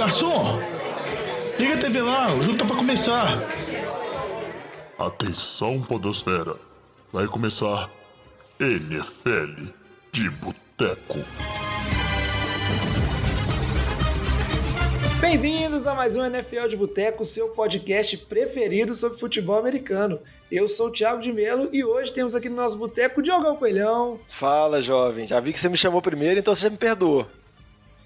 garçom! Liga a TV lá, o jogo tá pra começar. Atenção, Podosfera. Vai começar NFL de Boteco. Bem-vindos a mais um NFL de Boteco, seu podcast preferido sobre futebol americano. Eu sou o Thiago de Melo e hoje temos aqui no nosso boteco o Diogão Coelhão. Fala, jovem. Já vi que você me chamou primeiro, então você já me perdoou.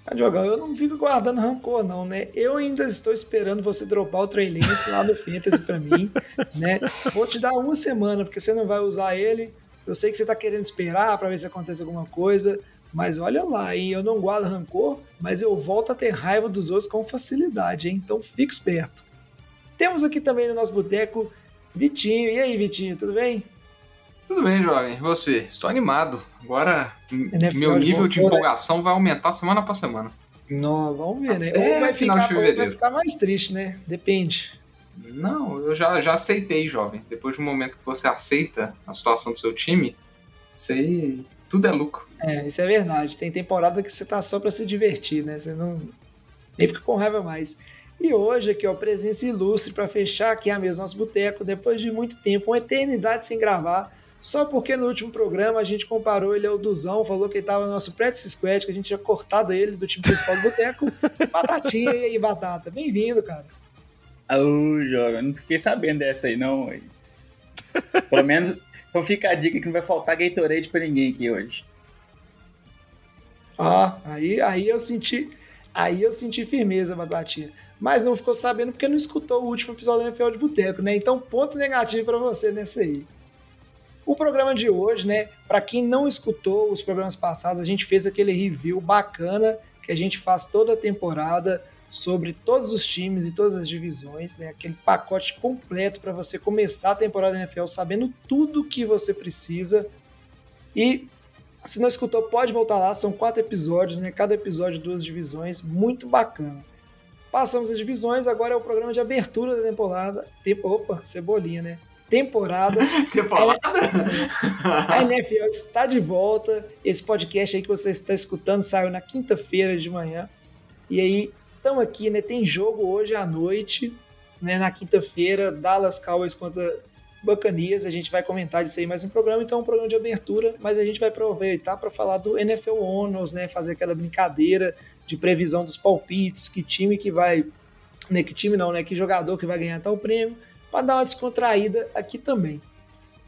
Ah, Diogão, eu não fico guardando rancor, não, né? Eu ainda estou esperando você dropar o Trey Lance lá no Fantasy pra mim, né? Vou te dar uma semana, porque você não vai usar ele. Eu sei que você tá querendo esperar para ver se acontece alguma coisa, mas olha lá, hein? Eu não guardo rancor, mas eu volto a ter raiva dos outros com facilidade, hein? Então fique esperto. Temos aqui também no nosso boteco Vitinho. E aí, Vitinho, tudo bem? Tudo bem, jovem. E você? Estou animado. Agora, NFL meu de nível de né? empolgação vai aumentar semana para semana. Não, vamos ver, né? Ou vai, ficar, ou vai ficar mais triste, né? Depende. Não, eu já, já aceitei, jovem. Depois do momento que você aceita a situação do seu time, sei, tudo é lucro. É, isso é verdade. Tem temporada que você tá só pra se divertir, né? Você não nem fica com raiva mais. E hoje aqui, ó, presença ilustre pra fechar aqui a mesa nosso boteco, depois de muito tempo, uma eternidade sem gravar, só porque no último programa a gente comparou ele ao Duzão, falou que ele tava no nosso practice squad, que a gente tinha cortado ele do time principal do boteco. Batatinha e aí, Batata. Bem-vindo, cara. Ô, jovem, não fiquei sabendo dessa aí, não. ué. Pelo menos, então fica a dica que não vai faltar Gatorade pra ninguém aqui hoje. Ó, aí, aí eu senti, aí eu senti firmeza, Batatinha. Mas não ficou sabendo porque não escutou o último episódio do NFL de Boteco, né? Então, ponto negativo pra você nesse aí. O programa de hoje, né? Pra quem não escutou os programas passados, a gente fez aquele review bacana que a gente faz toda a temporada sobre todos os times e todas as divisões, né? Aquele pacote completo para você começar a temporada da NFL sabendo tudo que você precisa. E se não escutou, pode voltar lá, são quatro episódios, né? Cada episódio, duas divisões, muito bacana. Passamos as divisões, agora é o programa de abertura da temporada. Tempo, opa, cebolinha, né? Temporada. Temporada? A NFL está de volta. Esse podcast aí que você está escutando saiu na quinta-feira de manhã. E aí, estamos aqui, né? Tem jogo hoje à noite, né? Na quinta-feira, Dallas Cowboys contra Buccaneers. A gente vai comentar disso aí mais um programa. Então, é um programa de abertura, mas a gente vai aproveitar para falar do NFL Honors, né? Fazer aquela brincadeira de previsão dos palpites, que time que vai. Né, que time não, né? Que jogador que vai ganhar tal prêmio, para dar uma descontraída aqui também.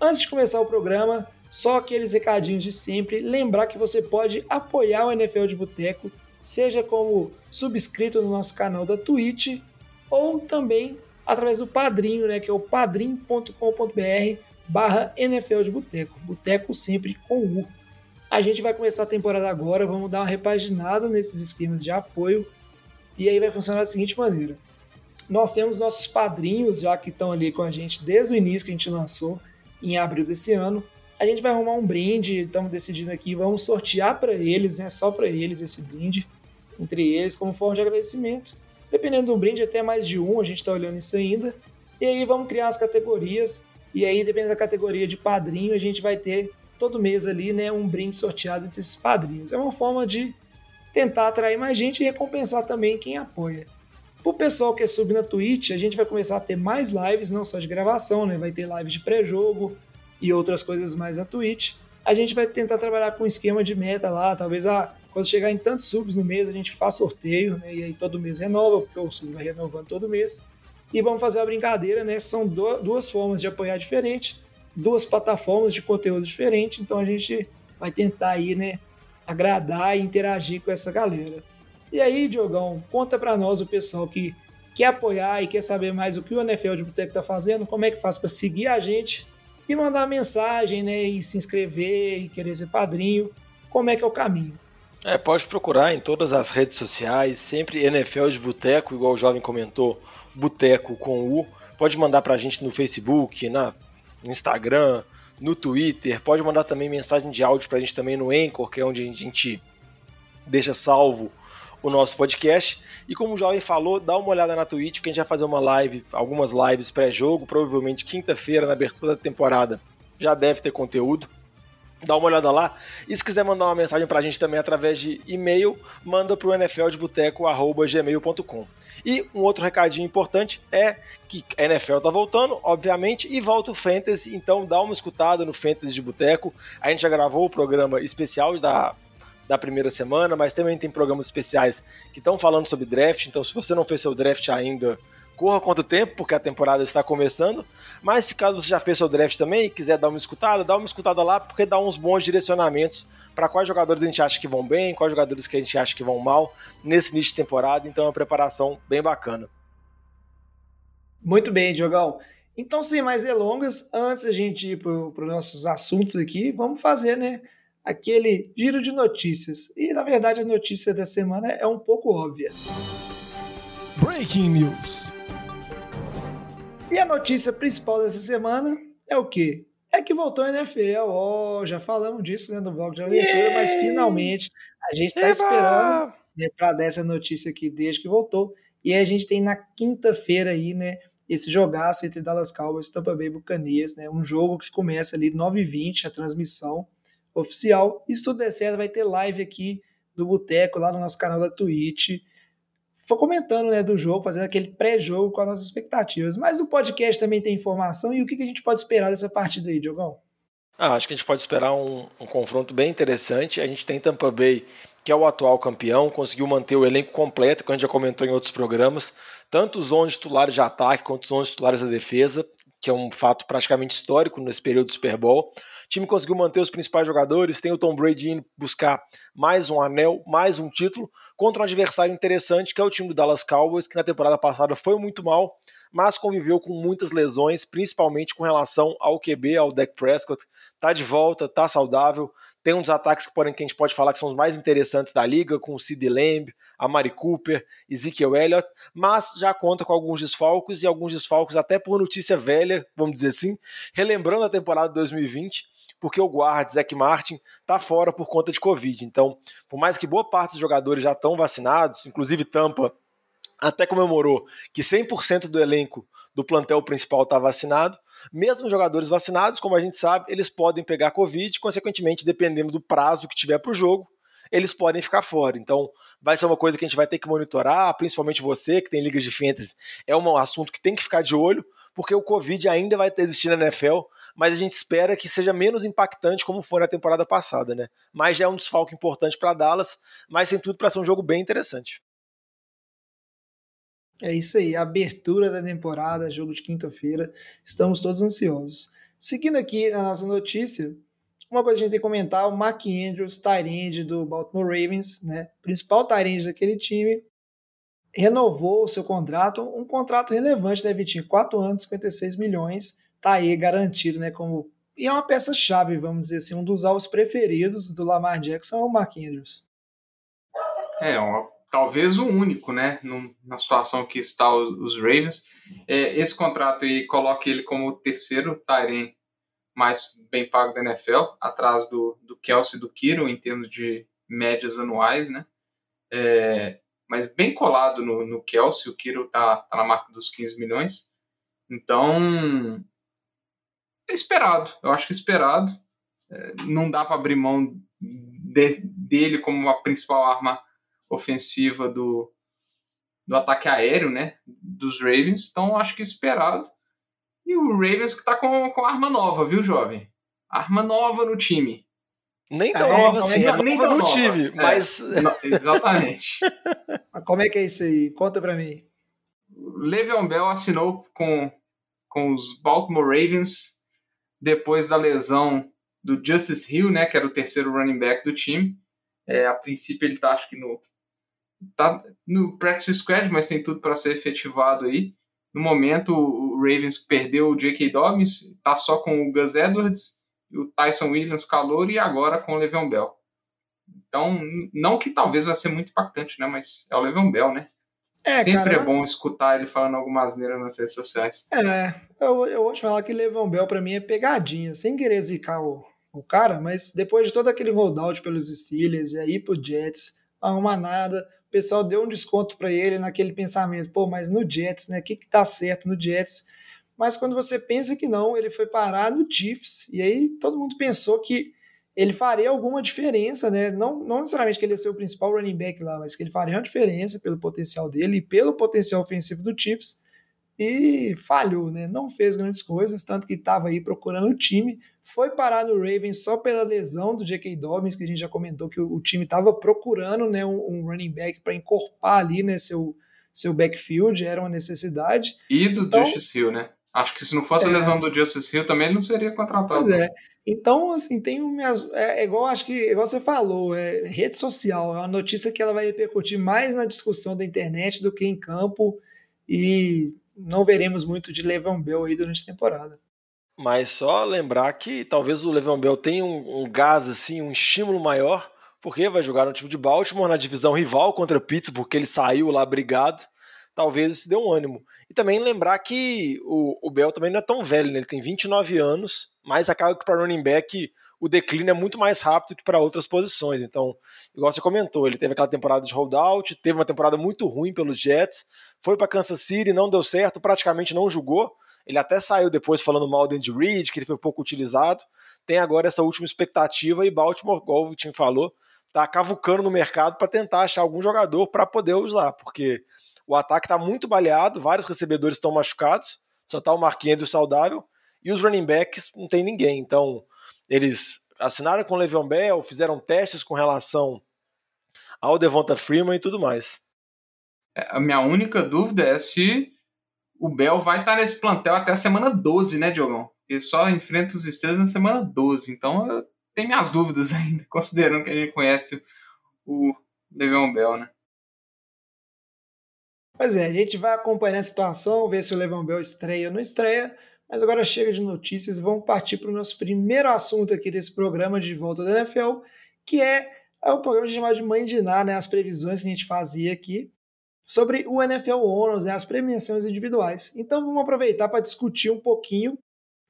Antes de começar o programa, só aqueles recadinhos de sempre. Lembrar que você pode apoiar o NFL de Boteco, seja como subscrito no nosso canal da Twitch, ou também através do padrinho, né? Que é o padrim.com.br barra NFL de Boteco. Boteco sempre com U. A gente vai começar a temporada agora, vamos dar uma repaginada nesses esquemas de apoio. E aí vai funcionar da seguinte maneira. Nós temos nossos padrinhos já que estão ali com a gente desde o início que a gente lançou, em abril desse ano. A gente vai arrumar um brinde, estamos decidindo aqui, vamos sortear para eles, né? Só para eles esse brinde, entre eles, como forma de agradecimento. Dependendo do brinde, até mais de um, a gente está olhando isso ainda. E aí vamos criar as categorias, e aí, dependendo da categoria de padrinho, a gente vai ter todo mês ali, né, um brinde sorteado entre esses padrinhos. É uma forma de tentar atrair mais gente e recompensar também quem apoia. Pro pessoal que é sub na Twitch, a gente vai começar a ter mais lives, não só de gravação, né? Vai ter lives de pré-jogo e outras coisas mais na Twitch. A gente vai tentar trabalhar com um esquema de meta lá, talvez ah, quando chegar em tantos subs no mês, a gente faz sorteio, né? E aí todo mês renova, porque o sub vai renovando todo mês. E vamos fazer uma brincadeira, né? São du- duas formas de apoiar diferente, duas plataformas de conteúdo diferente, então a gente vai tentar aí, né, agradar e interagir com essa galera. E aí, Diogão, conta pra nós o pessoal que quer apoiar e quer saber mais o que o NFL de Boteco tá fazendo, como é que faz para seguir a gente e mandar mensagem, né, e se inscrever e querer ser padrinho, como é que é o caminho. É, pode procurar em todas as redes sociais, sempre NFL de Boteco, igual o jovem comentou, Boteco com U. Pode mandar pra gente no Facebook, na, no Instagram, no Twitter. Pode mandar também mensagem de áudio pra gente também no Anchor, que é onde a gente deixa salvo o nosso podcast. E como o jovem falou, dá uma olhada na Twitch, porque a gente vai fazer uma live, algumas lives pré-jogo, provavelmente quinta-feira, na abertura da temporada. Já deve ter conteúdo. dá uma olhada lá. E se quiser mandar uma mensagem pra gente também através de e-mail, manda pro nfldeboteco.gmail.com. E um outro recadinho importante é que a NFL tá voltando, obviamente, e volta o Fantasy, então dá uma escutada no Fantasy de Boteco. A gente já gravou o programa especial da, da primeira semana, mas também tem programas especiais que estão falando sobre draft, então se você não fez seu draft ainda, corra quanto tempo, porque a temporada está começando. Mas se caso você já fez seu draft também e quiser dar uma escutada, dá uma escutada lá, porque dá uns bons direcionamentos para quais jogadores a gente acha que vão bem, quais jogadores que a gente acha que vão mal nesse início de temporada. Então é uma preparação bem bacana. Muito bem, Diogão. Então, sem mais delongas, antes da gente ir para os nossos assuntos aqui, vamos fazer, né? Aquele giro de notícias. E, na verdade, a notícia da semana é um pouco óbvia. Breaking News. E a notícia principal dessa semana é o quê? É que voltou a NFL. Oh, já falamos disso né, no blog de aventura, yeah. mas finalmente a gente está esperando né, para dar essa notícia aqui desde que voltou. E a gente tem na quinta-feira aí, né, esse jogaço entre Dallas Cowboys e Tampa Bay Buccaneers, né, um jogo que começa ali 9h20, a transmissão oficial. E se tudo der certo, vai ter live aqui do Boteco lá no nosso canal da Twitch foi comentando né, do jogo, fazendo aquele pré-jogo com as nossas expectativas. Mas o podcast também tem informação e o que, que a gente pode esperar dessa partida aí, Diogão? Ah, acho que a gente pode esperar um, um, confronto bem interessante. A gente tem Tampa Bay, que é o atual campeão, conseguiu manter o elenco completo, que a gente já comentou em outros programas, tanto os 11 titulares de ataque quanto os 11 titulares da defesa, que é um fato praticamente histórico nesse período do Super Bowl. Time conseguiu manter os principais jogadores, tem o Tom Brady indo buscar mais um anel, mais um título, contra um adversário interessante, que é o time do Dallas Cowboys, que na temporada passada foi muito mal, mas conviveu com muitas lesões, principalmente com relação ao QB, ao Dak Prescott. Tá de volta, tá saudável, tem uns ataques que, porém, que a gente pode falar que são os mais interessantes da liga, com o Sid Lamb, a Mari Cooper, Ezekiel Elliott, mas já conta com alguns desfalques e alguns desfalques até por notícia velha, vamos dizer assim, relembrando a temporada de 2020, porque o guarda Zach Martin está fora por conta de Covid. Então, por mais que boa parte dos jogadores já estão vacinados, inclusive Tampa até comemorou que 100% do elenco do plantel principal está vacinado, mesmo jogadores vacinados, como a gente sabe, eles podem pegar Covid, consequentemente, dependendo do prazo que tiver para o jogo, eles podem ficar fora. Então, vai ser uma coisa que a gente vai ter que monitorar, principalmente você que tem ligas de fantasy, é um assunto que tem que ficar de olho, porque o Covid ainda vai existir na NFL, mas a gente espera que seja menos impactante como foi na temporada passada, né? Mas já é um desfalque importante para Dallas, mas tem tudo para ser um jogo bem interessante. É isso aí, abertura da temporada, jogo de quinta-feira. Estamos todos ansiosos. Seguindo aqui a nossa notícia, uma coisa que a gente tem que comentar, o Mark Andrews, Tyrande do Baltimore Ravens, né? Principal Tyrande daquele time, renovou o seu contrato, um contrato relevante, né, Vitinho? 4 anos, 56 milhões tá aí garantido, né? Como e é uma peça-chave, vamos dizer assim, um dos alvos preferidos do Lamar Jackson é o Mark Andrews. É, uma, talvez o único, né? Na situação que está os, os Ravens. É, esse contrato aí coloca ele como o terceiro Tyrene mais bem pago da NFL, atrás do, do Kelsey e do Kiro em termos de médias anuais, né? É, mas bem colado no, no Kelsey, o Kiro tá, tá na marca dos 15 milhões. Então, é esperado. Eu acho que é esperado. É, não dá para abrir mão de, dele como a principal arma ofensiva do, do ataque aéreo, né? Dos Ravens. Então acho que é esperado. E o Ravens que tá com, com arma nova, viu, jovem? Arma nova no time. Nem tão é, nova assim, é, é nem tão no nova. time, é, mas. Não, exatamente. Como é que é isso aí? Conta pra mim. Le'Veon Bell assinou com, com os Baltimore Ravens depois da lesão do Justice Hill, né, que era o terceiro running back do time. É, a princípio ele está, acho que no tá no practice squad, mas tem tudo para ser efetivado aí. No momento, o Ravens perdeu o J.K. Dobbins, está só com o Gus Edwards, o Tyson Williams calor e agora com o Le'Veon Bell. Então, não que talvez vai ser muito impactante, né, mas é o Le'Veon Bell, né? É, Sempre cara, é bom escutar ele falando alguma asneira nas redes sociais. É, eu, eu vou te falar que Levão Bell pra mim é pegadinha, sem querer zicar o, o cara, mas depois de todo aquele holdout pelos Steelers e aí pro Jets, não arruma nada, o pessoal deu um desconto para ele naquele pensamento, pô, mas no Jets, né, o que que tá certo no Jets? Mas quando você pensa que não, ele foi parar no Chiefs, e aí todo mundo pensou que ele faria alguma diferença, né? Não, não necessariamente que ele ia ser o principal running back lá, mas que ele faria uma diferença pelo potencial dele e pelo potencial ofensivo do Chiefs. E falhou, né? Não fez grandes coisas, tanto que estava aí procurando o time. Foi parar no Ravens só pela lesão do J.K. Dobbins, que a gente já comentou que o, o time estava procurando né, um, um running back para encorpar ali né, seu, seu backfield, era uma necessidade. E do então, Justice Hill, né? Acho que se não fosse é, a lesão do Justice Hill também ele não seria contratado. Pois é. Então, assim, tem minhas. É, é, igual, acho que, igual você falou, é rede social, é uma notícia que ela vai repercutir mais na discussão da internet do que em campo, e não veremos muito de Levan Bell aí durante a temporada. Mas só lembrar que talvez o Levan Bell tenha um, um gás, assim, um estímulo maior, porque vai jogar no time de Baltimore na divisão rival contra Pittsburgh, porque ele saiu lá brigado. Talvez isso dê um ânimo. E também lembrar que o, o Bell também não é tão velho, né? ele tem 29 anos, mas acaba que para running back o declínio é muito mais rápido que para outras posições. Então, igual você comentou, ele teve aquela temporada de holdout, teve uma temporada muito ruim pelos Jets, foi para Kansas City, não deu certo, praticamente não jogou. Ele até saiu depois falando mal do Andy Reid, que ele foi pouco utilizado. Tem agora essa última expectativa e Baltimore, igual o Vitinho falou, tá cavucando no mercado para tentar achar algum jogador para poder usar, porque o ataque está muito baleado, vários recebedores estão machucados, só está o Andrews saudável, e os running backs não tem ninguém. Então, eles assinaram com o Le'Veon Bell, fizeram testes com relação ao Devonta Freeman e tudo mais. É, a minha única dúvida é se o Bell vai estar nesse plantel até a semana 12, né, Diogão? Ele só enfrenta os estrelas na semana 12. Então, tem minhas dúvidas ainda, considerando que a gente conhece o Le'Veon Bell, né? Pois é, a gente vai acompanhar a situação, ver se o Levan Bell estreia ou não estreia, mas agora chega de notícias, vamos partir para o nosso primeiro assunto aqui desse programa de volta da NFL, que é, é o programa chamado de Mãe de Ná, né, as previsões que a gente fazia aqui sobre o NFL Honors, né, as premiações individuais. Então vamos aproveitar para discutir um pouquinho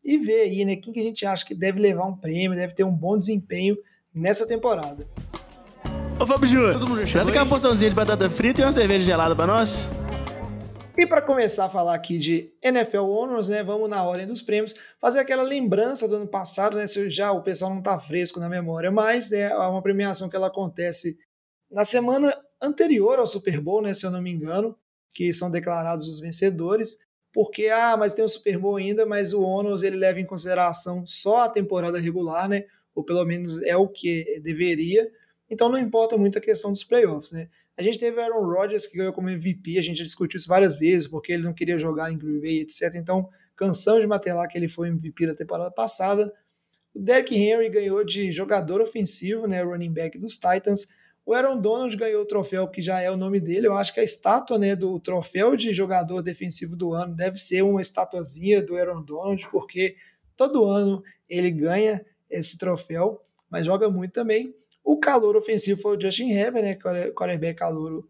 e ver aí né, quem que a gente acha que deve levar um prêmio, deve ter um bom desempenho nessa temporada. Ô Fábio Júnior, traz aquela porçãozinha de batata frita e uma cerveja gelada pra nós. E para começar a falar aqui de NFL Honors, né, vamos na ordem dos prêmios, fazer aquela lembrança do ano passado, né, se já o pessoal não tá fresco na memória, mas né, é uma premiação que ela acontece na semana anterior ao Super Bowl, né, se eu não me engano, que são declarados os vencedores, porque ah, mas tem o Super Bowl ainda, mas o Honors ele leva em consideração só a temporada regular, né, ou pelo menos é o que deveria. Então não importa muito a questão dos playoffs, né? A gente teve Aaron Rodgers que ganhou como MVP, a gente já discutiu isso várias vezes, porque ele não queria jogar em Green Bay, etc. Então, cansamos de matelar que ele foi MVP da temporada passada. O Derrick Henry ganhou de jogador ofensivo, né, running back dos Titans. O Aaron Donald ganhou o troféu que já é o nome dele. Eu acho que a estátua né, do troféu de jogador defensivo do ano deve ser uma estatuazinha do Aaron Donald, porque todo ano ele ganha esse troféu, mas joga muito também. O calor ofensivo foi o Justin Herbert, né, quarterback calor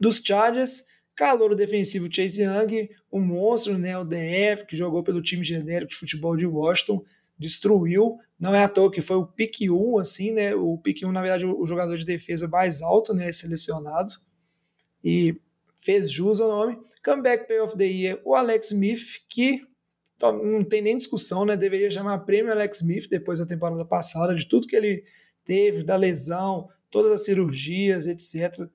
dos Chargers. Calor defensivo Chase Young, o monstro, né, o DF, que jogou pelo time genérico de futebol de Washington, destruiu. Não é à toa que foi o pick 1, assim, né? O pick 1, na verdade, o jogador de defesa mais alto, né, selecionado. E fez jus ao nome. Comeback Play of the Year, o Alex Smith, que não tem nem discussão, né? Deveria chamar prêmio Alex Smith depois da temporada passada, de tudo que ele teve, da lesão, todas as cirurgias, etc.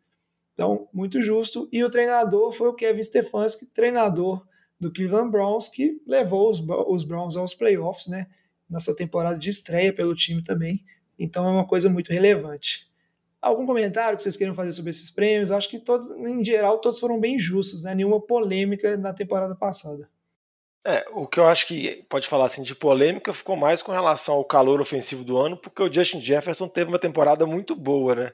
Então, muito justo. E o treinador foi o Kevin Stefanski, treinador do Cleveland Browns, que levou os, os Browns aos playoffs, né? Nessa temporada de estreia pelo time também. Então é uma coisa muito relevante. Algum comentário que vocês queiram fazer sobre esses prêmios? Acho que todos, em geral, todos foram bem justos, né? Nenhuma polêmica na temporada passada. É, o que eu acho que pode falar assim de polêmica ficou mais com relação ao calor ofensivo do ano, porque o Justin Jefferson teve uma temporada muito boa, né?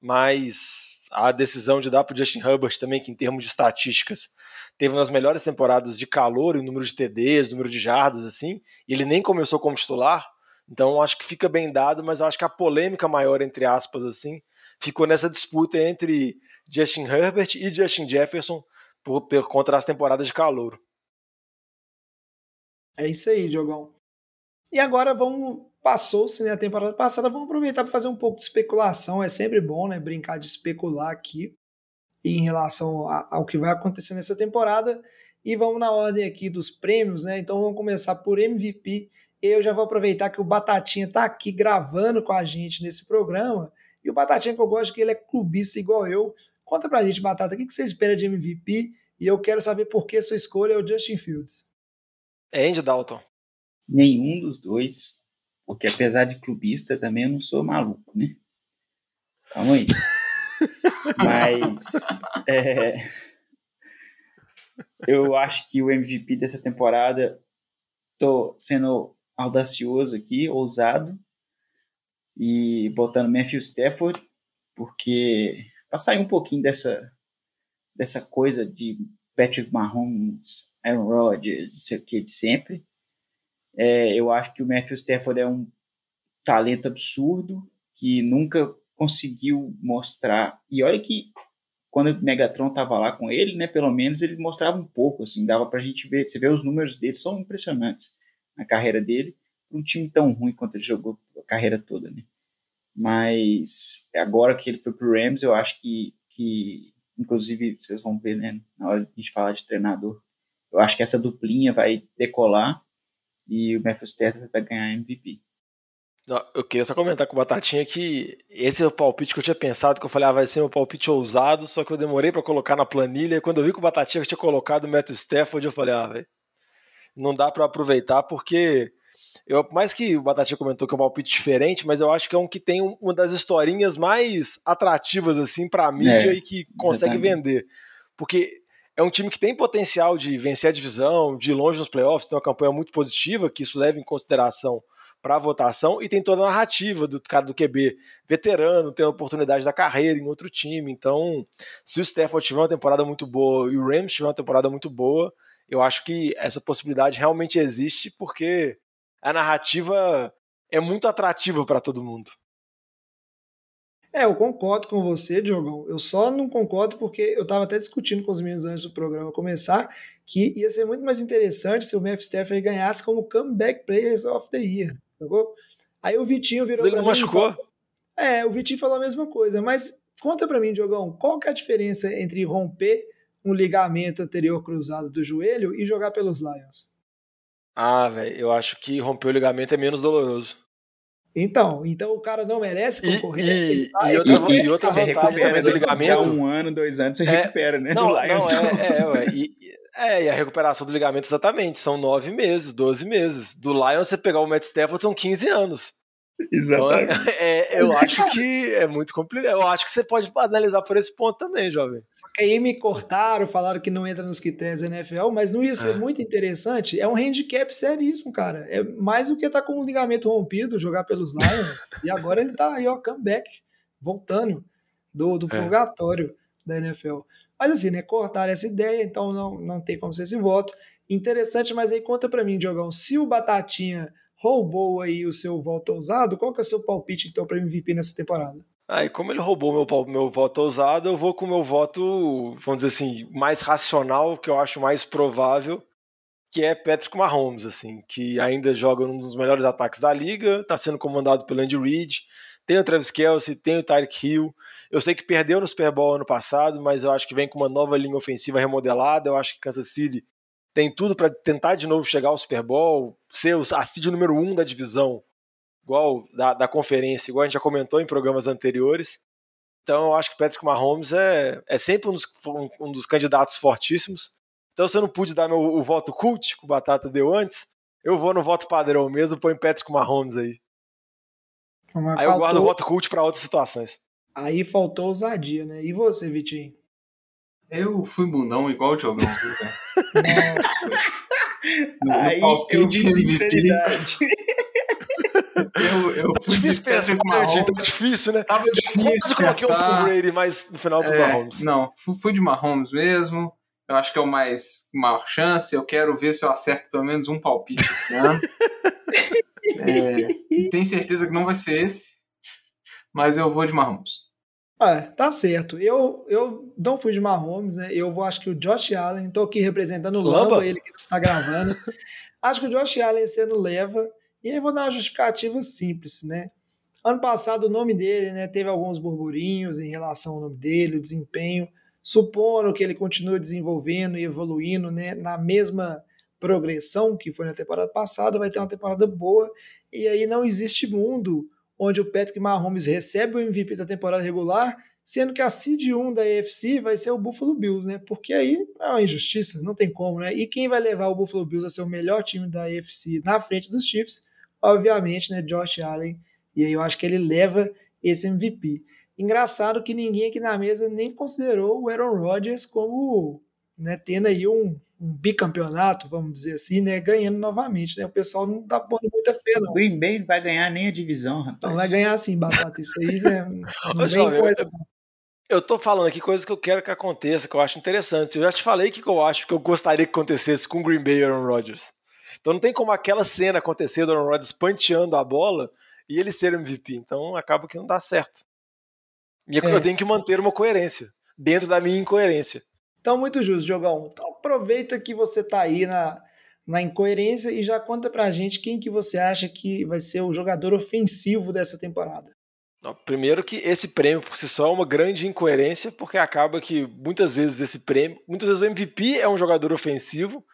Mas a decisão de dar para o Justin Herbert também, que em termos de estatísticas teve uma das melhores temporadas de calor em número de TDs, número de jardas, assim, e ele nem começou como titular, então acho que fica bem dado, mas eu acho que a polêmica maior, entre aspas, assim, ficou nessa disputa entre Justin Herbert e Justin Jefferson por, por contra as temporadas de calor. É isso aí, Diogão. E agora vamos. Passou-se né, a temporada passada, vamos aproveitar para fazer um pouco de especulação. É sempre bom né, brincar de especular aqui em relação ao que vai acontecer nessa temporada. E vamos na ordem aqui dos prêmios, né? Então vamos começar por MVP. Eu já vou aproveitar que o Batatinha está aqui gravando com a gente nesse programa. E o Batatinha que eu gosto que ele é clubista igual eu. Conta pra gente, Batata, o que você espera de MVP? E eu quero saber por que sua escolha é o Justin Fields. É Andy Dalton. Nenhum dos dois, porque apesar de clubista também eu não sou maluco, né? Calma aí. Mas é, eu acho que o MVP dessa temporada tô sendo audacioso aqui, ousado e botando Matthew Stafford, porque para sair um pouquinho dessa dessa coisa de Patrick Mahomes, Aaron Rodgers, não sei o que de sempre. É, eu acho que o Matthew Stafford é um talento absurdo que nunca conseguiu mostrar. E olha que quando o Megatron tava lá com ele, né, pelo menos ele mostrava um pouco, assim, dava pra gente ver, você vê os números dele, são impressionantes na carreira dele, um time tão ruim quanto ele jogou a carreira toda, né. Mas agora que ele foi pro Rams, eu acho que, que inclusive vocês vão ver, né, na hora de a gente falar de treinador, eu acho que essa duplinha vai decolar e o Memphis Stafford vai ganhar MVP. Eu queria só comentar com o Batatinha que esse é o palpite que eu tinha pensado, que eu falei, ah, vai ser um palpite ousado, só que eu demorei para colocar na planilha, e quando eu vi que o Batatinha tinha colocado o Matthew Stafford, eu falei, ah, velho, não dá para aproveitar, porque eu, mais que o Batatinha comentou que é um palpite diferente, mas eu acho que é um que tem uma das historinhas mais atrativas, assim, pra mídia É, e que consegue exatamente. vender. Porque é um time que tem potencial de vencer a divisão, de ir longe nos playoffs, tem uma campanha muito positiva, que isso leva em consideração para a votação, e tem toda a narrativa do cara do QB veterano, tem a oportunidade da carreira em outro time. Então, se o Stafford tiver uma temporada muito boa e o Rams tiver uma temporada muito boa, eu acho que essa possibilidade realmente existe, porque a narrativa é muito atrativa para todo mundo. É, eu concordo com você, Diogão. Eu só não concordo porque eu estava até discutindo com os meninos antes do programa começar que ia ser muito mais interessante se o Memphis Stafford ganhasse como Comeback Players of the Year, sacou? Aí o Vitinho virou Mas ele não machucou. falou- É, o Vitinho falou a mesma coisa, mas conta pra mim, Diogão, qual que é a diferença entre romper um ligamento anterior cruzado do joelho e jogar pelos Lions? Ah, velho, eu acho que romper o ligamento é menos doloroso. Então, então o cara não merece E- concorrer. e- Ele tá- e outra- ele- e outra você vantagem recupera também do ligamento- um ano, dois anos, você É, recupera, né? Não, não é, é, ué, e, e- é, e a recuperação do ligamento exatamente, são nove meses, 12 meses. Do Lions, você pegar o Matt Stafford, são 15 anos. Então, é- Exatamente. é, eu é, acho que é muito complicado. Eu acho que você pode analisar por esse ponto também, jovem. que aí me cortaram, falaram que não entra nos critérios da NFL, mas não ia ser É. muito interessante. É um handicap seríssimo, cara. É mais do que tá com o ligamento rompido, jogar pelos Lions. e agora ele tá aí, ó, comeback, voltando do, do É. purgatório da NFL. Mas assim, né, cortaram essa ideia, então não, não tem como ser esse voto. Interessante, mas aí conta pra mim, Diogão, se o Batatinha roubou aí o seu voto ousado, qual que é o seu palpite, então, pra MVP nessa temporada? Aí, como ele roubou meu, meu voto ousado, eu vou com o meu voto, vamos dizer assim, mais racional, que eu acho mais provável, que é Patrick Mahomes, assim, que ainda joga um dos melhores ataques da liga, está sendo comandado pelo Andy Reid, tem o Travis Kelce, tem o Tyreek Hill. Eu sei que perdeu no Super Bowl ano passado, mas eu acho que vem com uma nova linha ofensiva remodelada. Eu acho que Kansas City tem tudo para tentar de novo chegar ao Super Bowl, ser o- a seed número um da divisão, igual da, da conferência, igual a gente já comentou em programas anteriores. Então eu acho que Patrick Mahomes é, é sempre um dos, um, um dos candidatos fortíssimos. Então se eu não pude dar meu, o voto cult que o Batata deu antes, eu vou no voto padrão mesmo, põe Patrick Mahomes aí. Mas Aí eu guardo o faltou- voto cult para outras situações. Aí faltou ousadia, né? E você, Vitinho? Eu fui bundão igual o Diogão, viu? No- no Aí eu vi sinceridade. Eu, eu Tá fui de difícil pensar, né? Mahomes. Tá difícil, né? Tava Quase difícil coloquei um Tom pensar. Brady, mas no final pro É, Mahomes. não, fui, fui de Mahomes mesmo. Eu acho que é o mais maior chance. Eu quero ver se eu acerto pelo menos um palpite esse ano. É, tenho certeza que não vai ser esse, mas eu vou de Mahomes. Ah, tá certo. Eu, eu não fui de Mahomes, né? Eu vou, acho que o Josh Allen, tô aqui representando o Lamba? Lamba, ele que tá gravando. acho que o Josh Allen esse ano leva. E aí vou dar uma justificativa simples, né? Ano passado o nome dele, né, teve alguns burburinhos em relação ao nome dele, o desempenho. Supondo que ele continue desenvolvendo e evoluindo, né, na mesma progressão que foi na temporada passada, vai ter uma temporada boa, e aí não existe mundo onde o Patrick Mahomes recebe o MVP da temporada regular, sendo que a seed 1 da AFC vai ser o Buffalo Bills, né? Porque aí é uma injustiça, não tem como, né? E quem vai levar o Buffalo Bills a ser o melhor time da AFC na frente dos Chiefs? Obviamente, né, Josh Allen. E aí eu acho que ele leva esse MVP. Engraçado que ninguém aqui na mesa nem considerou o Aaron Rodgers como né, tendo aí um, um, bicampeonato, vamos dizer assim, né, ganhando novamente, né? O pessoal não tá pondo muita fé, não. O Green Bay não vai ganhar nem a divisão, rapaz. Não vai ganhar sim, Batata. Isso aí né, não Ô, jovem, coisa... Eu, eu tô falando aqui coisas que eu quero que aconteça, que eu acho interessante. Eu já te falei o que eu acho que eu gostaria que acontecesse com o Green Bay e Aaron Rodgers. Então não tem como aquela cena acontecer do Aaron Rodgers panteando a bola e ele ser MVP. Então acaba que não dá certo. E é. eu tenho que manter uma coerência dentro da minha incoerência. Então, muito justo, Jogão. Então, aproveita que você está aí na, na incoerência e já conta pra gente quem que você acha que vai ser o jogador ofensivo dessa temporada. Primeiro que esse prêmio por si só é uma grande incoerência, porque acaba que muitas vezes esse prêmio, muitas vezes o MVP é um jogador ofensivo,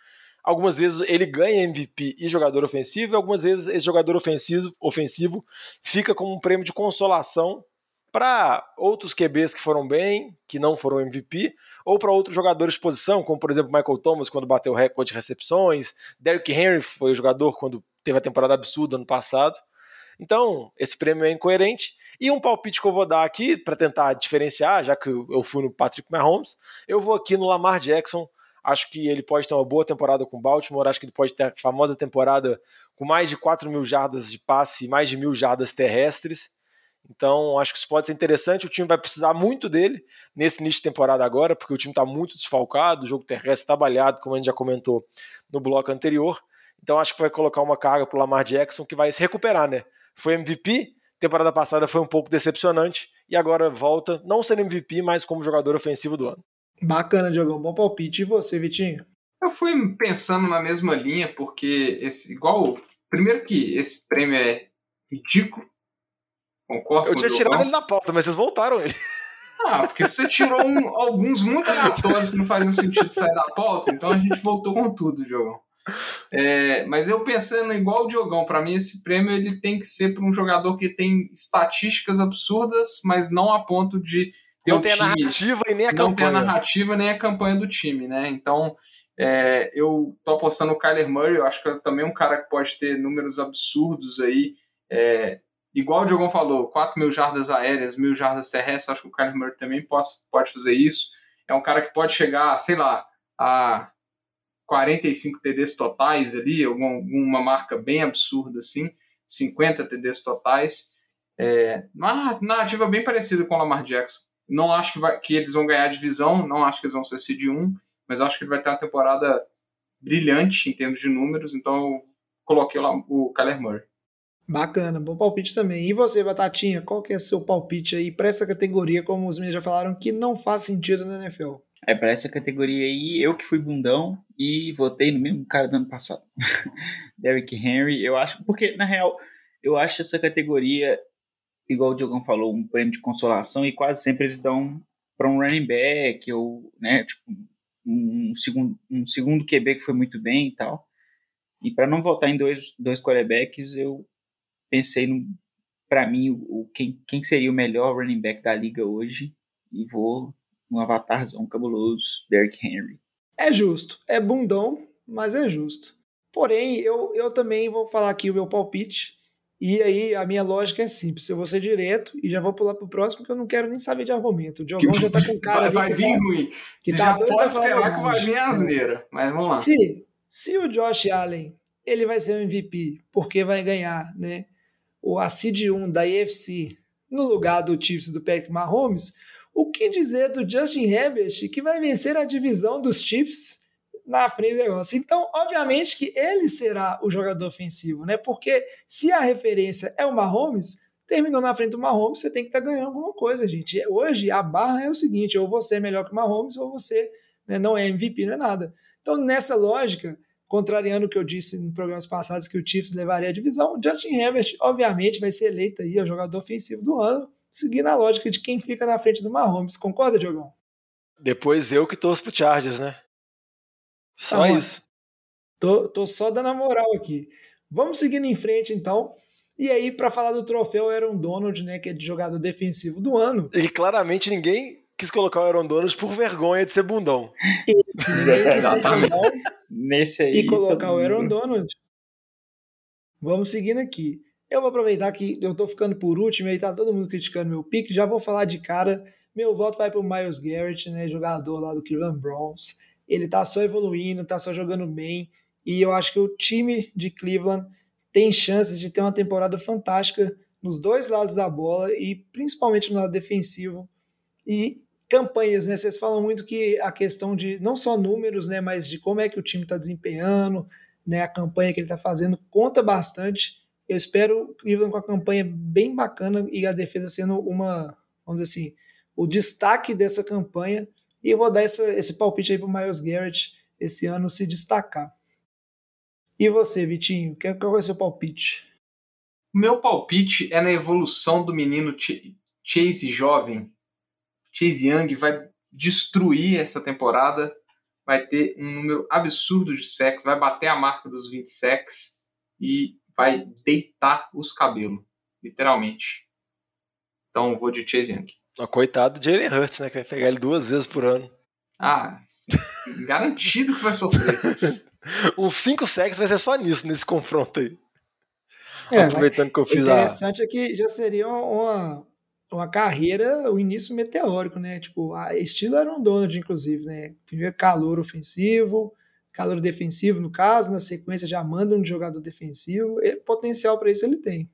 algumas vezes ele ganha MVP e jogador ofensivo, e algumas vezes esse jogador ofensivo, ofensivo fica como um prêmio de consolação para outros QBs que foram bem, que não foram MVP, ou para outros jogadores de posição, como por exemplo Michael Thomas quando bateu o recorde de recepções, Derrick Henry foi o jogador quando teve a temporada absurda ano passado. Então, esse prêmio é incoerente. E um palpite que eu vou dar aqui, para tentar diferenciar, já que eu fui no Patrick Mahomes, eu vou aqui no Lamar Jackson. Acho que ele pode ter uma boa temporada com o Baltimore, acho que ele pode ter a famosa temporada com mais de 4 mil jardas de passe e mais de mil jardas terrestres. Então, acho que isso pode ser interessante. O time vai precisar muito dele nesse início de temporada agora, porque o time está muito desfalcado, o jogo terrestre está balhado, como a gente já comentou no bloco anterior. Então, acho que vai colocar uma carga para o Lamar Jackson que vai se recuperar, né? Foi MVP, temporada passada foi um pouco decepcionante e agora volta, não sendo MVP, mas como jogador ofensivo do ano. Bacana, Diogão. Bom palpite. E você, Vitinho? Eu fui pensando na mesma linha, porque esse, igual. Primeiro que esse prêmio é ridículo Concordo Eu tinha tirado ele na pauta, mas vocês voltaram ele. Ah, porque você tirou um, alguns muito aleatórios que não faziam sentido sair da pauta, então a gente voltou com tudo, Diogão. É, mas eu pensando igual o Diogão, para mim esse prêmio ele tem que ser para um jogador que tem estatísticas absurdas, mas não a ponto de ter não o tem time, a narrativa e nem a não campanha. Não tem a narrativa nem a campanha do time, né? Então é, eu tô apostando no Kyler Murray, eu acho que é também um cara que pode ter números absurdos aí. É, igual o Diogão falou, 4 mil jardas aéreas, mil jardas terrestres, acho que o Kyler Murray também pode, pode fazer isso. É um cara que pode chegar, sei lá, a 45 TDs totais ali, alguma, alguma marca bem absurda assim, 50 TDs totais. É, uma narrativa bem parecida com o Lamar Jackson. Não acho que, vai, que eles vão ganhar divisão, não acho que eles vão ser seed 1, mas acho que ele vai ter uma temporada brilhante em termos de números, então eu coloquei lá o Kyler Murray. Bacana, bom palpite também. E você, Batatinha, qual que é seu palpite aí para essa categoria, como os meninos já falaram, que não faz sentido na NFL? É, para essa categoria aí, eu que fui bundão e votei no mesmo cara do ano passado. Derrick Henry, eu acho, porque na real, eu acho essa categoria, igual o Diogão falou, um prêmio de consolação e quase sempre eles dão para um running back ou, né, tipo, um segundo, um segundo QB que foi muito bem e tal. E para não votar em dois, dois quarterbacks, eu pensei no para mim o, quem, quem seria o melhor running back da liga hoje e vou no avatarzão cabuloso, Derrick Henry. É justo, é bundão, mas é justo. Porém, eu, eu também vou falar aqui o meu palpite. E aí, a minha lógica é simples. Eu vou ser direto e já vou pular pro próximo, porque eu não quero nem saber de argumento. O Diogão já tá com cara vai, ali. Vai vir tá, ruim. Que Você tá já pode esperar que vai vir asneira. Mas vamos lá. Se, se o Josh Allen ele vai ser o MVP, porque vai ganhar, né? O a seed 1 da AFC no lugar do Chiefs do Patrick Mahomes, o que dizer do Justin Herbert que vai vencer a divisão dos Chiefs na frente do negócio? Então, obviamente que ele será o jogador ofensivo, né? Porque se a referência é o Mahomes, terminou na frente do Mahomes, você tem que estar tá ganhando alguma coisa, gente. Hoje a barra é o seguinte: ou você é melhor que o Mahomes, ou você né, não é MVP, não é nada. Então, nessa lógica, contrariando o que eu disse em programas passados que o Chiefs levaria a divisão, Justin Herbert, obviamente, vai ser eleito aí o jogador ofensivo do ano, seguindo a lógica de quem fica na frente do Mahomes. Concorda, Diogão? Depois eu que torço pro Chargers, né? Só tá isso. Tô, tô só dando a moral aqui. Vamos seguindo em frente, então. E aí, para falar do troféu Aaron Donald, né, que é de jogador defensivo do ano. E claramente ninguém quis colocar o Aaron Donald por vergonha de ser bundão. Exatamente. Nesse aí. E colocar o Aaron Donald. Vamos seguindo aqui. Eu vou aproveitar que eu tô ficando por último e tá todo mundo criticando meu pique, já vou falar de cara. Meu voto vai pro Miles Garrett, né, jogador lá do Cleveland Browns. Ele tá só evoluindo, tá só jogando bem, e eu acho que o time de Cleveland tem chances de ter uma temporada fantástica nos dois lados da bola e principalmente no lado defensivo. E campanhas, né? Vocês falam muito que a questão de não só números, né, mas de como é que o time está desempenhando, né, a campanha que ele está fazendo conta bastante. Eu espero o Cleveland com a campanha bem bacana e a defesa sendo uma, vamos dizer assim, o destaque dessa campanha. E eu vou dar essa, esse palpite aí para o Miles Garrett esse ano se destacar. E você, Vitinho, qual vai ser o palpite? Meu palpite é na evolução do menino Chase jovem. Chase Young vai destruir essa temporada, vai ter um número absurdo de sacks, vai bater a marca dos 20 sacks e vai deitar os cabelos, literalmente. Então vou de Chase Young. Oh, coitado de Jalen Hurts, né? Que vai pegar ele duas vezes por ano. Ah, garantido que vai sofrer. Uns 5 sacks vai ser só nisso, nesse confronto aí. É, Aproveitando que eu fiz a. interessante é que já seria uma, uma carreira, o um início meteórico, né? Tipo, a estilo era um Donald, inclusive, né? Primeiro calor ofensivo, calor defensivo, no caso, na sequência já manda um jogador defensivo. E potencial para isso ele tem.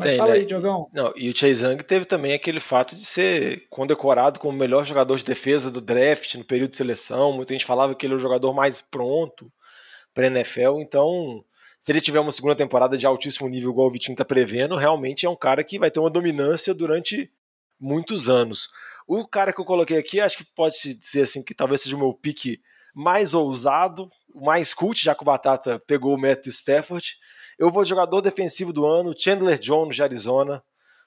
Mas tem, fala né? aí, Diogão. Não, e o Chase Young teve também aquele fato de ser condecorado como o melhor jogador de defesa do draft no período de seleção. Muita gente falava que ele é o jogador mais pronto para NFL. Então, se ele tiver uma segunda temporada de altíssimo nível, igual o Vitinho está prevendo, realmente é um cara que vai ter uma dominância durante muitos anos. O cara que eu coloquei aqui, acho que pode dizer assim que talvez seja o meu pique mais ousado, mais cult, já que o Batata pegou o Matthew Stafford. Eu vou jogador defensivo do ano, Chandler Jones de Arizona,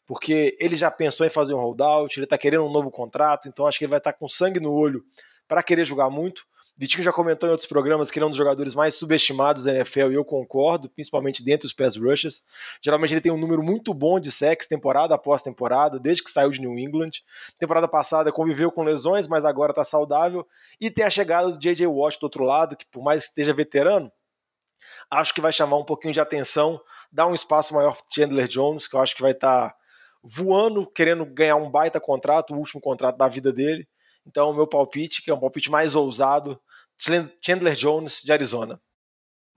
porque ele já pensou em fazer um holdout, ele está querendo um novo contrato, então acho que ele vai estar tá com sangue no olho para querer jogar muito. Vitinho já comentou em outros programas que ele é um dos jogadores mais subestimados da NFL e eu concordo, principalmente dentro dos pass rushes. Geralmente ele tem um número muito bom de sacks temporada após temporada, desde que saiu de New England. Temporada passada conviveu com lesões, mas agora está saudável. E tem a chegada do J.J. Watt do outro lado, que por mais que esteja veterano, acho que vai chamar um pouquinho de atenção, dar um espaço maior para Chandler Jones, que eu acho que vai estar tá voando, querendo ganhar um baita contrato, o último contrato da vida dele. Então, o meu palpite, que é um palpite mais ousado, Chandler Jones, de Arizona.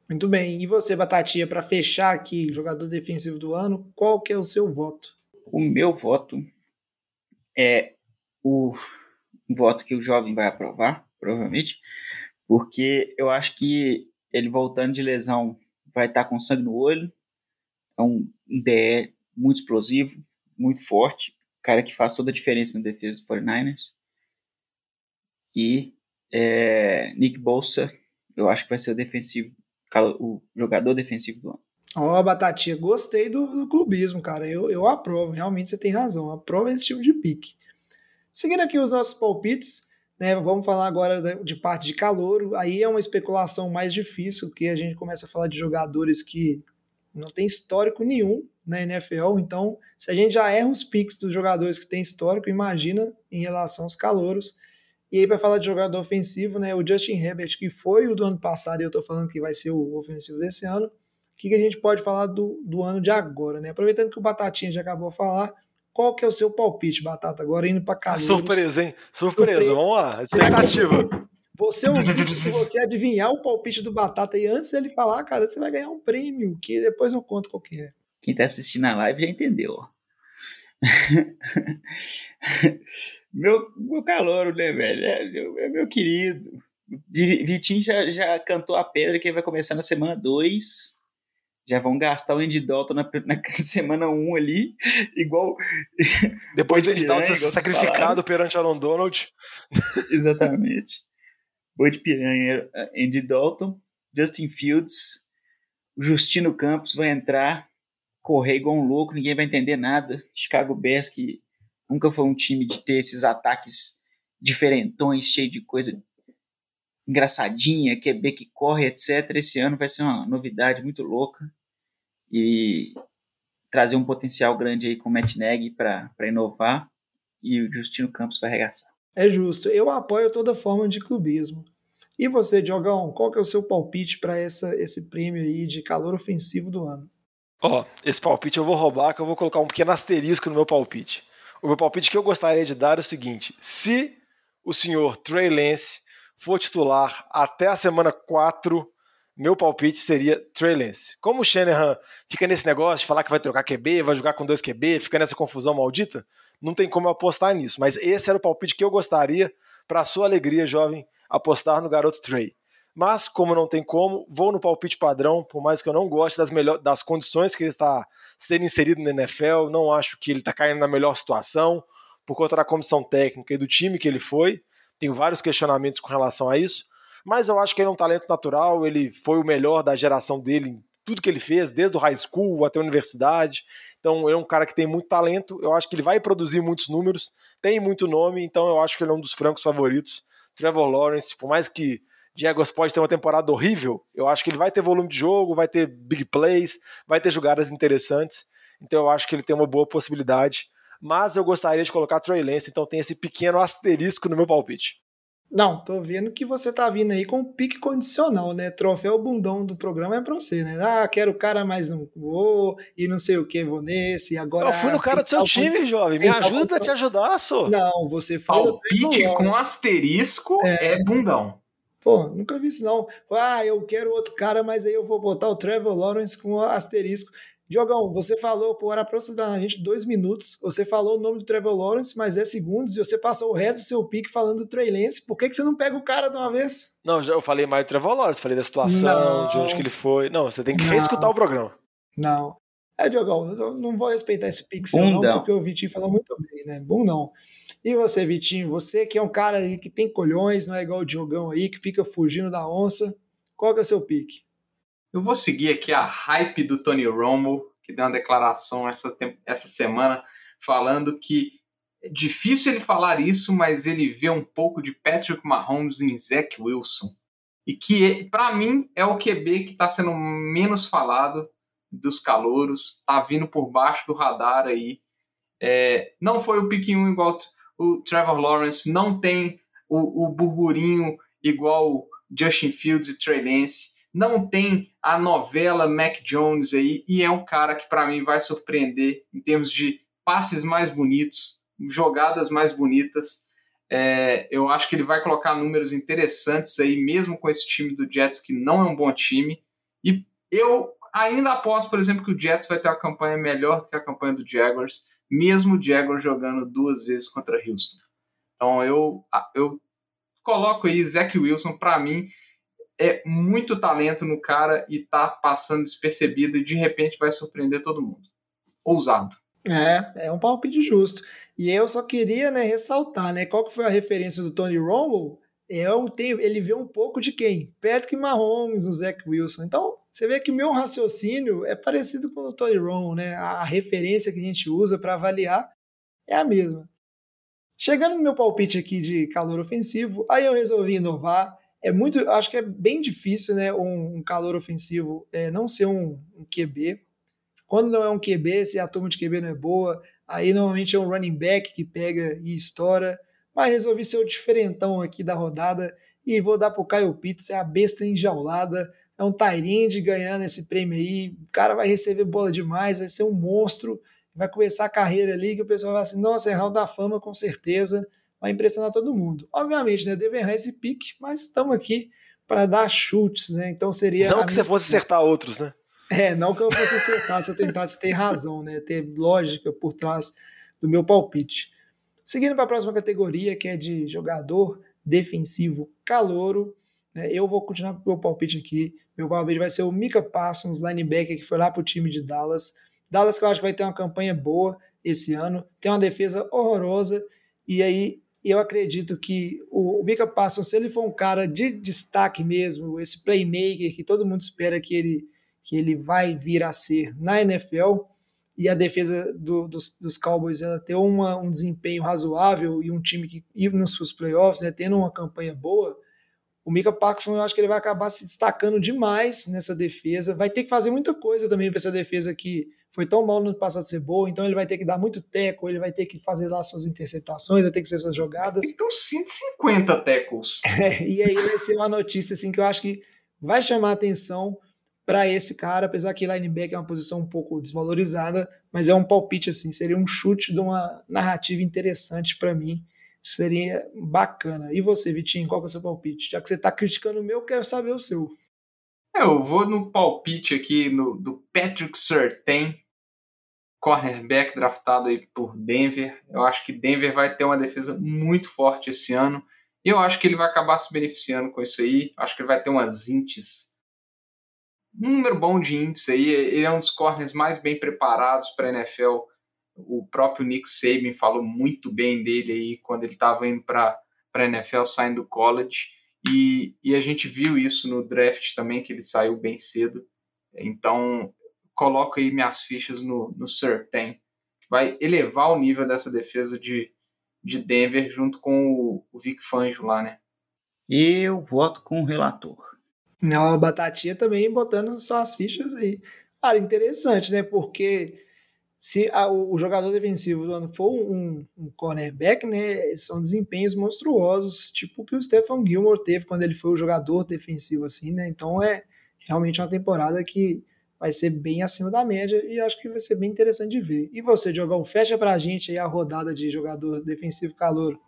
Muito bem. E você, Batatinha, para fechar aqui, jogador defensivo do ano, qual que é o seu voto? O meu voto é o voto que o jovem vai aprovar, provavelmente, porque eu acho que ele voltando de lesão vai estar com sangue no olho, é um DE muito explosivo, muito forte, cara que faz toda a diferença na defesa do 49ers. E é, Nick Bolsa, eu acho que vai ser o defensivo, o jogador defensivo do ano. Ó, oh, Batatinha, gostei do, do, clubismo, cara. Eu, eu aprovo, realmente você tem razão. Aprovo esse tipo de pique. Seguindo aqui os nossos palpites, né, vamos falar agora de parte de calor. Aí é uma especulação mais difícil, porque a gente começa a falar de jogadores que não tem histórico nenhum na NFL. Então, se a gente já erra os picks dos jogadores que tem histórico, imagina em relação aos calouros. E aí, para falar de jogador ofensivo, né, o Justin Herbert, que foi o do ano passado, e eu estou falando que vai ser o ofensivo desse ano, o que, que a gente pode falar do, do ano de agora, né? Aproveitando que o Batatinha já acabou de falar, qual que é o seu palpite, Batata, agora indo para cá? Surpresa, hein? Surpresa, Surpresa. vamos lá, expectativa. Você ouvinte, se você adivinhar o palpite do Batata e antes dele falar, cara, você vai ganhar um prêmio, que depois eu conto qual que é. Quem tá assistindo a live já entendeu, meu, meu calor, né, velho? É meu, é meu querido. Vitinho já, já cantou a pedra que vai começar na semana 2. Já vão gastar o Andy Dalton na, na semana 1 um ali, igual. Depois do Andy Dalton ser sacrificado perante Aaron Donald. Exatamente. Boi de piranha, Andy Dalton, Justin Fields, Justino Campos vai entrar, correr igual um louco, ninguém vai entender nada. Chicago Bears, que Nunca foi um time de ter esses ataques diferentões, cheio de coisa engraçadinha, QB que corre, etc. Esse ano vai ser uma novidade muito louca e trazer um potencial grande aí com o Matt Nagy para inovar e o Justino Campos vai arregaçar. É justo. Eu apoio toda forma de clubismo. E você, Diogão, qual que é o seu palpite para esse prêmio aí de calor ofensivo do ano? Ó, oh, esse palpite eu vou roubar, que eu vou colocar um pequeno asterisco no meu palpite. O meu palpite que eu gostaria de dar é o seguinte: se o senhor Trey Lance for titular até a semana 4, meu palpite seria Trey Lance. Como o Shanahan fica nesse negócio de falar que vai trocar QB, vai jogar com dois QB, fica nessa confusão maldita, não tem como apostar nisso. Mas esse era o palpite que eu gostaria, para sua alegria, jovem, apostar no garoto Trey. Mas, como não tem como, vou no palpite padrão, por mais que eu não goste das, melhor, das condições que ele está sendo inserido na NFL, não acho que ele está caindo na melhor situação, por conta da comissão técnica e do time que ele foi. Tenho vários questionamentos com relação a isso, mas eu acho que ele é um talento natural, ele foi o melhor da geração dele tudo que ele fez, desde o high school até a universidade. Então, ele é um cara que tem muito talento, eu acho que ele vai produzir muitos números, tem muito nome, então eu acho que ele é um dos francos favoritos. Trevor Lawrence, por mais que Jaguars pode ter uma temporada horrível, eu acho que ele vai ter volume de jogo, vai ter big plays, vai ter jogadas interessantes. Então eu acho que ele tem uma boa possibilidade. Mas eu gostaria de colocar Trey Lance, então tem esse pequeno asterisco no meu palpite. Não, tô vendo que você tá vindo aí com um pique condicional, né? Troféu bundão do programa é pra você, né? Ah, quero o cara, mas não vou, e não sei o que, vou nesse, agora... Eu fui no cara do seu time, jovem, me ajuda a te ajudar, só. Não, você foi... Palpite com asterisco é. é bundão. Pô, nunca vi isso não. Ah, eu quero outro cara, mas aí eu vou botar o Trevor Lawrence com asterisco. Diogão, você falou por aproximadamente dois minutos, você falou o nome do Trevor Lawrence, mas 10 segundos, e você passou o resto do seu pique falando do Trey Lance. Por que, que você não pega o cara de uma vez? Não, eu falei mais do Trevor Lawrence, falei da situação, não. de onde que ele foi. Não, você tem que não. reescutar o programa. Não. É, Diogão, eu não vou respeitar esse pique seu não, porque o Vitinho falou muito bem, né? Bom não. E você, Vitinho, você que é um cara aí que tem colhões, não é igual o Diogão aí, que fica fugindo da onça, qual que é o seu pique? Eu vou seguir aqui a hype do Tony Romo, que deu uma declaração essa, essa semana falando que é difícil ele falar isso, mas ele vê um pouco de Patrick Mahomes em Zach Wilson. E que, para mim, é o QB que está sendo menos falado dos calouros, tá vindo por baixo do radar aí. É, não foi o pique 1 igual o Trevor Lawrence, não tem o, o burburinho igual Justin Fields e Trey Lance, não tem a novela Mac Jones aí, e é um cara que para mim vai surpreender em termos de passes mais bonitos, jogadas mais bonitas. É, eu acho que ele vai colocar números interessantes aí, mesmo com esse time do Jets, que não é um bom time. E eu ainda aposto, por exemplo, que o Jets vai ter uma campanha melhor do que a campanha do Jaguars mesmo o Jaguar jogando duas vezes contra Houston. Então eu, eu coloco aí Zach Wilson, para mim, é muito talento no cara e tá passando despercebido e de repente vai surpreender todo mundo. Ousado. É, é um palpite justo. E eu só queria né, ressaltar, né? Qual que foi a referência do Tony Romo? É um, tem, ele vê um pouco de quem? Patrick Mahomes, o Zach Wilson. Então, você vê que o meu raciocínio é parecido com o do Tony Romo, né? A, referência que a gente usa para avaliar é a mesma. Chegando no meu palpite aqui de calor ofensivo, aí eu resolvi inovar. É muito, acho que é bem difícil, né? Um, um calor ofensivo é, não ser um, um QB. Quando não é um QB, se a turma de QB não é boa, aí normalmente é um running back que pega e estoura. Mas resolvi ser o diferentão aqui da rodada e vou dar pro Caio Pitts, é a besta enjaulada é um Tyrande ganhando esse prêmio aí, o cara vai receber bola demais, vai ser um monstro, vai começar a carreira ali que o pessoal vai assim, nossa, é Hall da Fama com certeza, vai impressionar todo mundo. Obviamente, né, deve errar esse pique, mas estamos aqui para dar chutes, né, então seria... Não que você fosse acertar outros, né? É, não que eu fosse acertar, se eu tentasse ter razão, né, ter lógica por trás do meu palpite. Seguindo para a próxima categoria, que é de jogador defensivo calouro, eu vou continuar com o meu palpite aqui. Meu palpite vai ser o Mika Parsons, linebacker, que foi lá para o time de Dallas. Dallas que eu acho que vai ter uma campanha boa esse ano, tem uma defesa horrorosa, e aí eu acredito que o, o Mika Parsons, se ele for um cara de destaque mesmo, esse playmaker que todo mundo espera que ele, que ele vai vir a ser na NFL, e a defesa do, dos, dos, Cowboys ela ter uma, um desempenho razoável e um time que ir nos playoffs, né, tendo uma campanha boa, O Mika Paxson, eu acho que ele vai acabar se destacando demais nessa defesa. Vai ter que fazer muita coisa também para essa defesa que foi tão mal no passado ser boa, então ele vai ter que dar muito teco, ele vai ter que fazer lá suas interceptações, vai ter que ser suas jogadas. Então 150 tecos. É, e aí vai ser uma notícia assim que eu acho que vai chamar atenção para esse cara, apesar que linebacker é uma posição um pouco desvalorizada, mas é um palpite assim, seria um chute de uma narrativa interessante para mim. Seria bacana. E você, Vitinho, qual que é o seu palpite? Já que você está criticando o meu, quero saber o seu. É, eu vou no palpite aqui no, do Patrick Surtain, cornerback draftado aí por Denver. Eu acho que Denver vai ter uma defesa muito forte esse ano. E eu acho que ele vai acabar se beneficiando com isso aí. Acho que ele vai ter umas intes. Um número bom de índice aí. Ele é um dos corners mais bem preparados para a NFL. O próprio Nick Saban falou muito bem dele aí quando ele estava indo para a NFL, saindo do college. E, e a gente viu isso no draft também, que ele saiu bem cedo. Então, coloco aí minhas fichas no, no Sertain. Vai elevar o nível dessa defesa de, de Denver junto com o, o Vic Fangio lá, né? Eu voto com o relator. Não, a Batatinha também botando só as fichas aí. Cara, interessante, né? Porque se a, o, jogador defensivo do ano for um, um, cornerback, né? São desempenhos monstruosos, tipo o que o Stephen Gilmore teve quando ele foi o jogador defensivo, assim, né? Então é realmente uma temporada que vai ser bem acima da média e acho que vai ser bem interessante de ver. E você, Diogão, fecha pra gente aí a rodada de jogador defensivo calor.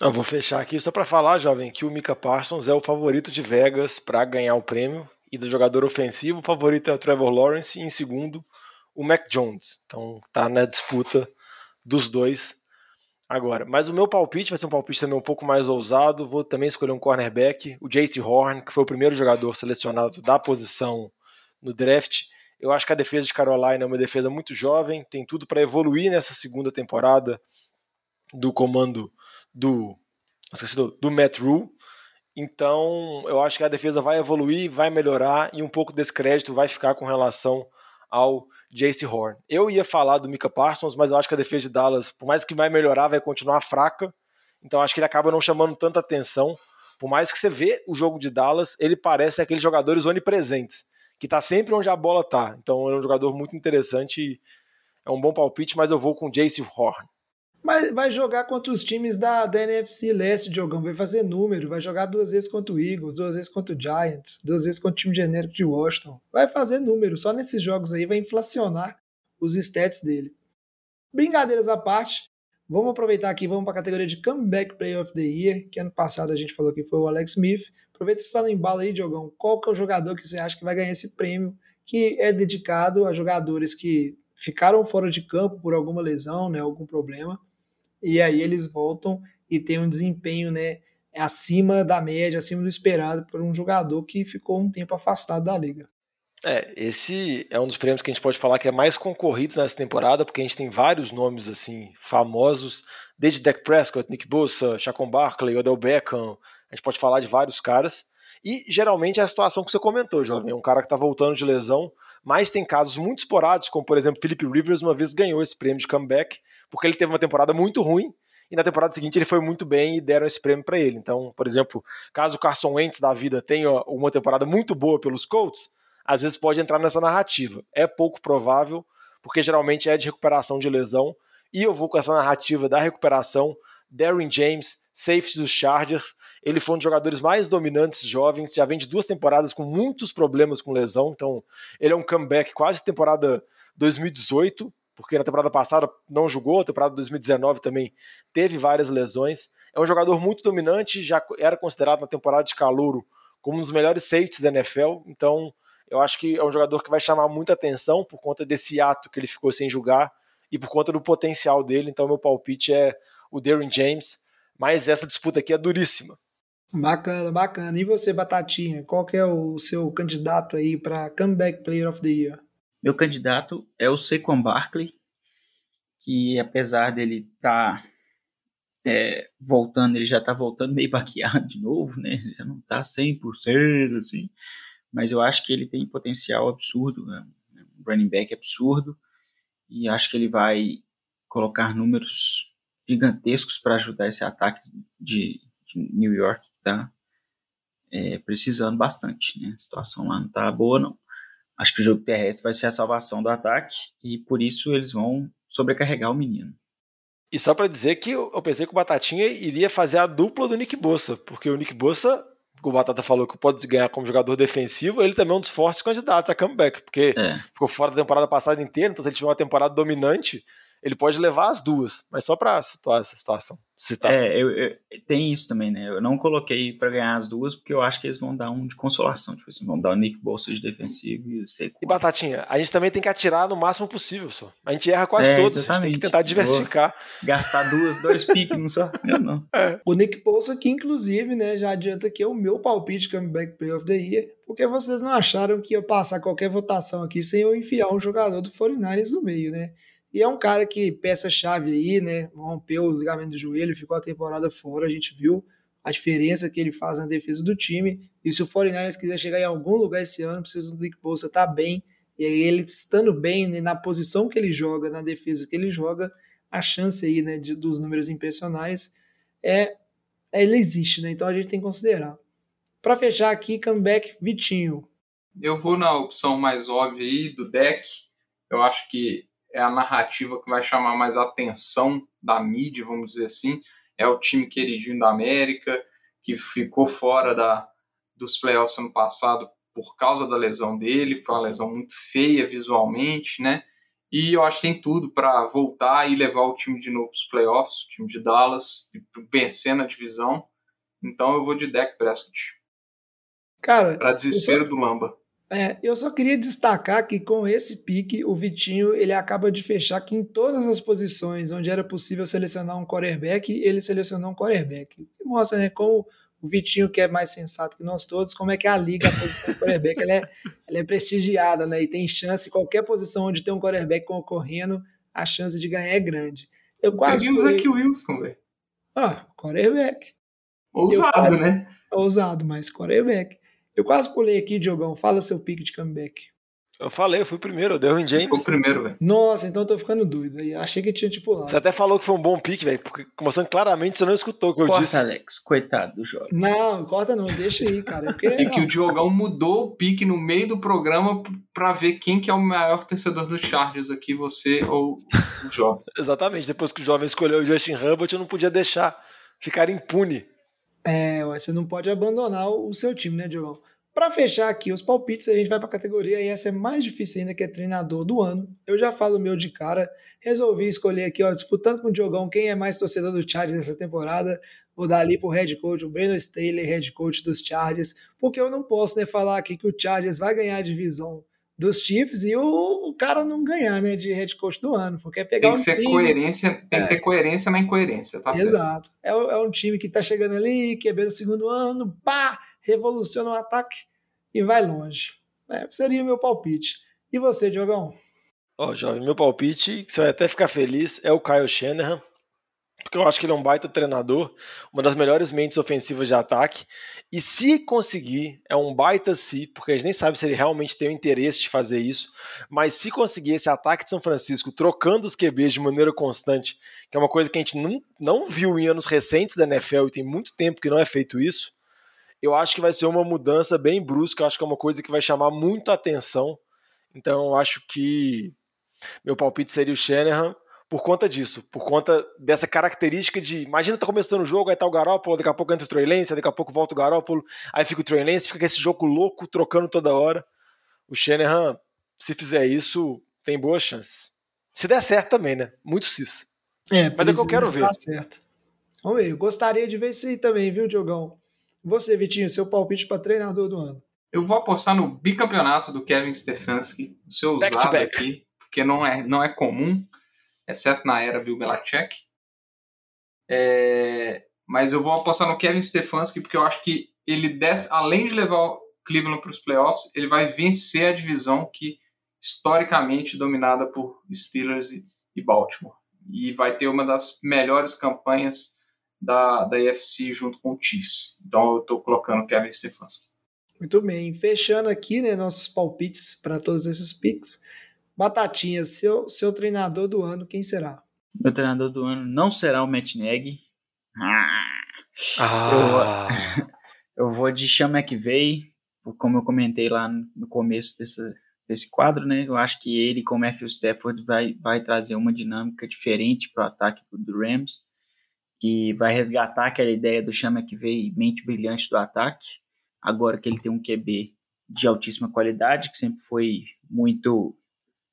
Eu vou fechar aqui só para falar, jovem, que o Mika Parsons é o favorito de Vegas para ganhar o prêmio e do jogador ofensivo, o favorito é o Trevor Lawrence e em segundo o Mac Jones. Então tá na disputa dos dois agora. Mas o meu palpite vai ser um palpite também um pouco mais ousado. Vou também escolher um cornerback, o JT Horn, que foi o primeiro jogador selecionado da posição no draft. Eu acho que a defesa de Carolina é uma defesa muito jovem, tem tudo para evoluir nessa segunda temporada do comando do, do, do Matt Rule. Então, eu acho que a defesa vai evoluir, vai melhorar e um pouco desse crédito vai ficar com relação ao Jace Horn. Eu ia falar do Mika Parsons, mas eu acho que a defesa de Dallas, por mais que vai melhorar, vai continuar fraca. Então, acho que ele acaba não chamando tanta atenção. Por mais que você vê o jogo de Dallas, ele parece aqueles jogadores onipresentes que está sempre onde a bola está. Então é um jogador muito interessante, é um bom palpite, mas eu vou com Jace Horn. Mas vai jogar contra os times da, da NFC Leste, Diogão. Vai fazer número. Vai jogar duas vezes contra o Eagles, duas vezes contra o Giants, duas vezes contra o time genérico de Washington. Vai fazer número. Só nesses jogos aí vai inflacionar os stats dele. Brincadeiras à parte, vamos aproveitar aqui, vamos para a categoria de Comeback Player of the Year, que ano passado a gente falou que foi o Alex Smith. Aproveita que está no embalo aí, Diogão. Qual que é o jogador que você acha que vai ganhar esse prêmio, que é dedicado a jogadores que ficaram fora de campo por alguma lesão, né, algum problema, e aí eles voltam e tem um desempenho né, acima da média, acima do esperado por um jogador que ficou um tempo afastado da liga. É, esse é um dos prêmios que a gente pode falar que é mais concorrido nessa temporada, porque a gente tem vários nomes assim famosos, desde Dak Prescott, Nick Bosa, Chacon Barkley, Odell Beckham, a gente pode falar de vários caras. E geralmente é a situação que você comentou, jovem. Um cara que está voltando de lesão, mas tem casos muito esporádicos, como por exemplo, Philip Rivers uma vez ganhou esse prêmio de comeback, porque ele teve uma temporada muito ruim, e na temporada seguinte ele foi muito bem e deram esse prêmio para ele. Então, por exemplo, caso o Carson Wentz da vida tenha uma temporada muito boa pelos Colts, às vezes pode entrar nessa narrativa. É pouco provável, porque geralmente é de recuperação de lesão, e eu vou com essa narrativa da recuperação. Darren James, safety dos Chargers, ele foi um dos jogadores mais dominantes jovens, já vem de duas temporadas com muitos problemas com lesão, então ele é um comeback quase temporada 2018, porque na temporada passada não jogou, a temporada 2019 também teve várias lesões. É um jogador muito dominante, já era considerado na temporada de calouro como um dos melhores safeties da NFL, então eu acho que é um jogador que vai chamar muita atenção por conta desse ato que ele ficou sem jogar e por conta do potencial dele, então meu palpite é o Darren James, mas essa disputa aqui é duríssima. Bacana, bacana. E você, Batatinha, qual que é o seu candidato aí para Comeback Player of the Year? Meu candidato é o Saquon Barkley, que apesar dele estar tá, é, voltando, ele já está voltando meio baqueado de novo, né? Já não está 100% assim, mas eu acho que ele tem potencial absurdo, né? um running back absurdo, e acho que ele vai colocar números gigantescos para ajudar esse ataque de, de New York que está é, precisando bastante, né? A situação lá não tá boa, não. Acho que o jogo terrestre vai ser a salvação do ataque e por isso eles vão sobrecarregar o menino. E só para dizer que eu pensei que o Batatinha iria fazer a dupla do Nick Bossa, porque o Nick Bossa, o Batata falou que pode ganhar como jogador defensivo, ele também é um dos fortes candidatos a comeback, porque É. ficou fora da temporada passada inteira, então se ele tiver uma temporada dominante, ele pode levar as duas, mas só para situar essa situação. Citar. É, eu, eu- tem isso também, né? Eu não coloquei pra ganhar as duas porque eu acho que eles vão dar um de consolação. Tipo assim, vão dar o Nick Bolsa de defensivo e o Seco. E Batatinha, a gente também tem que atirar no máximo possível, só. A gente erra quase É, todos, a gente tem exatamente. que tentar diversificar. Gastar duas, dois piques, não só. Eu não. O Nick Bolsa, que inclusive, né, já adianta que é o meu palpite comeback play of the year, porque vocês não acharam que ia passar qualquer votação aqui sem eu enfiar um jogador do 49ers no meio, né? E é um cara que peça-chave aí, né? Rompeu o ligamento do joelho, ficou a temporada fora, a gente viu a diferença que ele faz na defesa do time. E se o 49ers quiser chegar em algum lugar esse ano, precisa do Nick Bolsa estar bem. E aí ele estando bem né, na posição que ele joga, na defesa que ele joga, a chance aí, né, de, dos números impressionais é ele existe, né? Então a gente tem que considerar. Para fechar aqui, comeback Vitinho. Eu vou na opção mais óbvia aí do deck. Eu acho que é a narrativa que vai chamar mais a atenção da mídia, vamos dizer assim. É o time queridinho da América, que ficou fora da, dos playoffs ano passado por causa da lesão dele, foi uma lesão muito feia visualmente, né? E eu acho que tem tudo para voltar e levar o time de novo para os playoffs, o time de Dallas, vencer na divisão. Então eu vou de deck Prescott, Cara, para desespero do Lamba. É, eu só queria destacar que com esse pique, o Vitinho ele acaba de fechar que em todas as posições onde era possível selecionar um quarterback, ele selecionou um quarterback. E mostra, né, como o Vitinho, que é mais sensato que nós todos, como é que a liga, a posição do quarterback, ela é, ela é prestigiada, né, e tem chance, qualquer posição onde tem um quarterback concorrendo, a chance de ganhar é grande. Eu quase Peguei o Zach Wilson, velho. Ah, quarterback. Ousado, né? Ousado, mas quarterback. Eu quase pulei aqui, Diogão. Fala seu pique de comeback. Eu falei, eu fui primeiro, eu dei o Ficou James. primeiro, velho. Nossa, então eu tô ficando doido. aí. Achei que tinha tipo lá. Você até falou que foi um bom pique, velho, porque mostrando claramente você não escutou o que eu Corta, disse. Alex. Coitado do jovem. Não, corta não, deixa aí, cara. Porque, E que o Diogão mudou o pique no meio do programa pra ver quem que é o maior torcedor do Chargers aqui, você ou o Jovem. Exatamente, depois que o jovem escolheu o Justin Herbert, eu não podia deixar ficar impune. É, você não pode abandonar o seu time, né, Diogão? Pra fechar aqui os palpites, a gente vai pra categoria e essa é mais difícil ainda, que é treinador do ano. Eu já falo o meu de cara. Resolvi escolher aqui, ó, disputando com o Diogão, quem é mais torcedor do Chargers nessa temporada. Vou dar ali pro head coach, o Brandon Staley, head coach dos Chargers, porque eu não posso, né, falar aqui que o Chargers vai ganhar a divisão dos Chiefs e o, o cara não ganhar, né, de head coach do ano, porque é pegar Tem que um ser time... coerência, tem É. que ter coerência na incoerência, tá certo? Exato. É, o- é um time que tá chegando ali, quebrando o segundo ano, pá, revoluciona o ataque e vai longe. É, seria o meu palpite. E você, Diogão? Ó, jovem, meu palpite, que você vai até ficar feliz, é o Kyle Shanahan, porque eu acho que ele é um baita treinador, uma das melhores mentes ofensivas de ataque, e se conseguir, é um baita se, porque a gente nem sabe se ele realmente tem o interesse de fazer isso, mas se conseguir esse ataque de São Francisco trocando os QBs de maneira constante, que é uma coisa que a gente não, não viu em anos recentes da NFL e tem muito tempo que não é feito isso, eu acho que vai ser uma mudança bem brusca, eu acho que é uma coisa que vai chamar muito atenção, então eu acho que meu palpite seria o Shanahan por conta disso, por conta dessa característica de. Imagina tá começando o jogo, aí tá o Garópolo, daqui a pouco entra o Trey Lance, daqui a pouco volta o Garópolo, aí fica o Trey Lance, fica esse jogo louco, trocando toda hora. O Shanahan, se fizer isso, tem boas chances. Se der certo também, né? Muito cis. É, Mas é que eu quero ver. certo. Vamos ver. Eu gostaria de ver isso aí também, viu, Diogão? Você, Vitinho, seu palpite para treinador do ano. Eu vou apostar no bicampeonato do Kevin Stefanski, o seu Back usado back. aqui, porque não é, não é comum, exceto na era Bill Belichick. É, mas eu vou apostar no Kevin Stefanski porque eu acho que ele desce, além de levar o Cleveland para os playoffs, ele vai vencer a divisão que historicamente dominada por Steelers e, e Baltimore. E vai ter uma das melhores campanhas da, da AFC junto com o Chiefs. Então eu estou colocando Kevin Stefanski. Muito bem. Fechando aqui, né, nossos palpites para todos esses picks. Batatinha, seu, seu treinador do ano, quem será? Meu treinador do ano não será o Matt Nagy. Ah, Ah, Eu vou de Sean McVay, como eu comentei lá no começo desse, desse quadro, né? Eu acho que ele, com o Matthew Stafford, vai, vai trazer uma dinâmica diferente para o ataque do Rams e vai resgatar aquela ideia do Sean McVay, mente brilhante do ataque, agora que ele tem um QB de altíssima qualidade, que sempre foi muito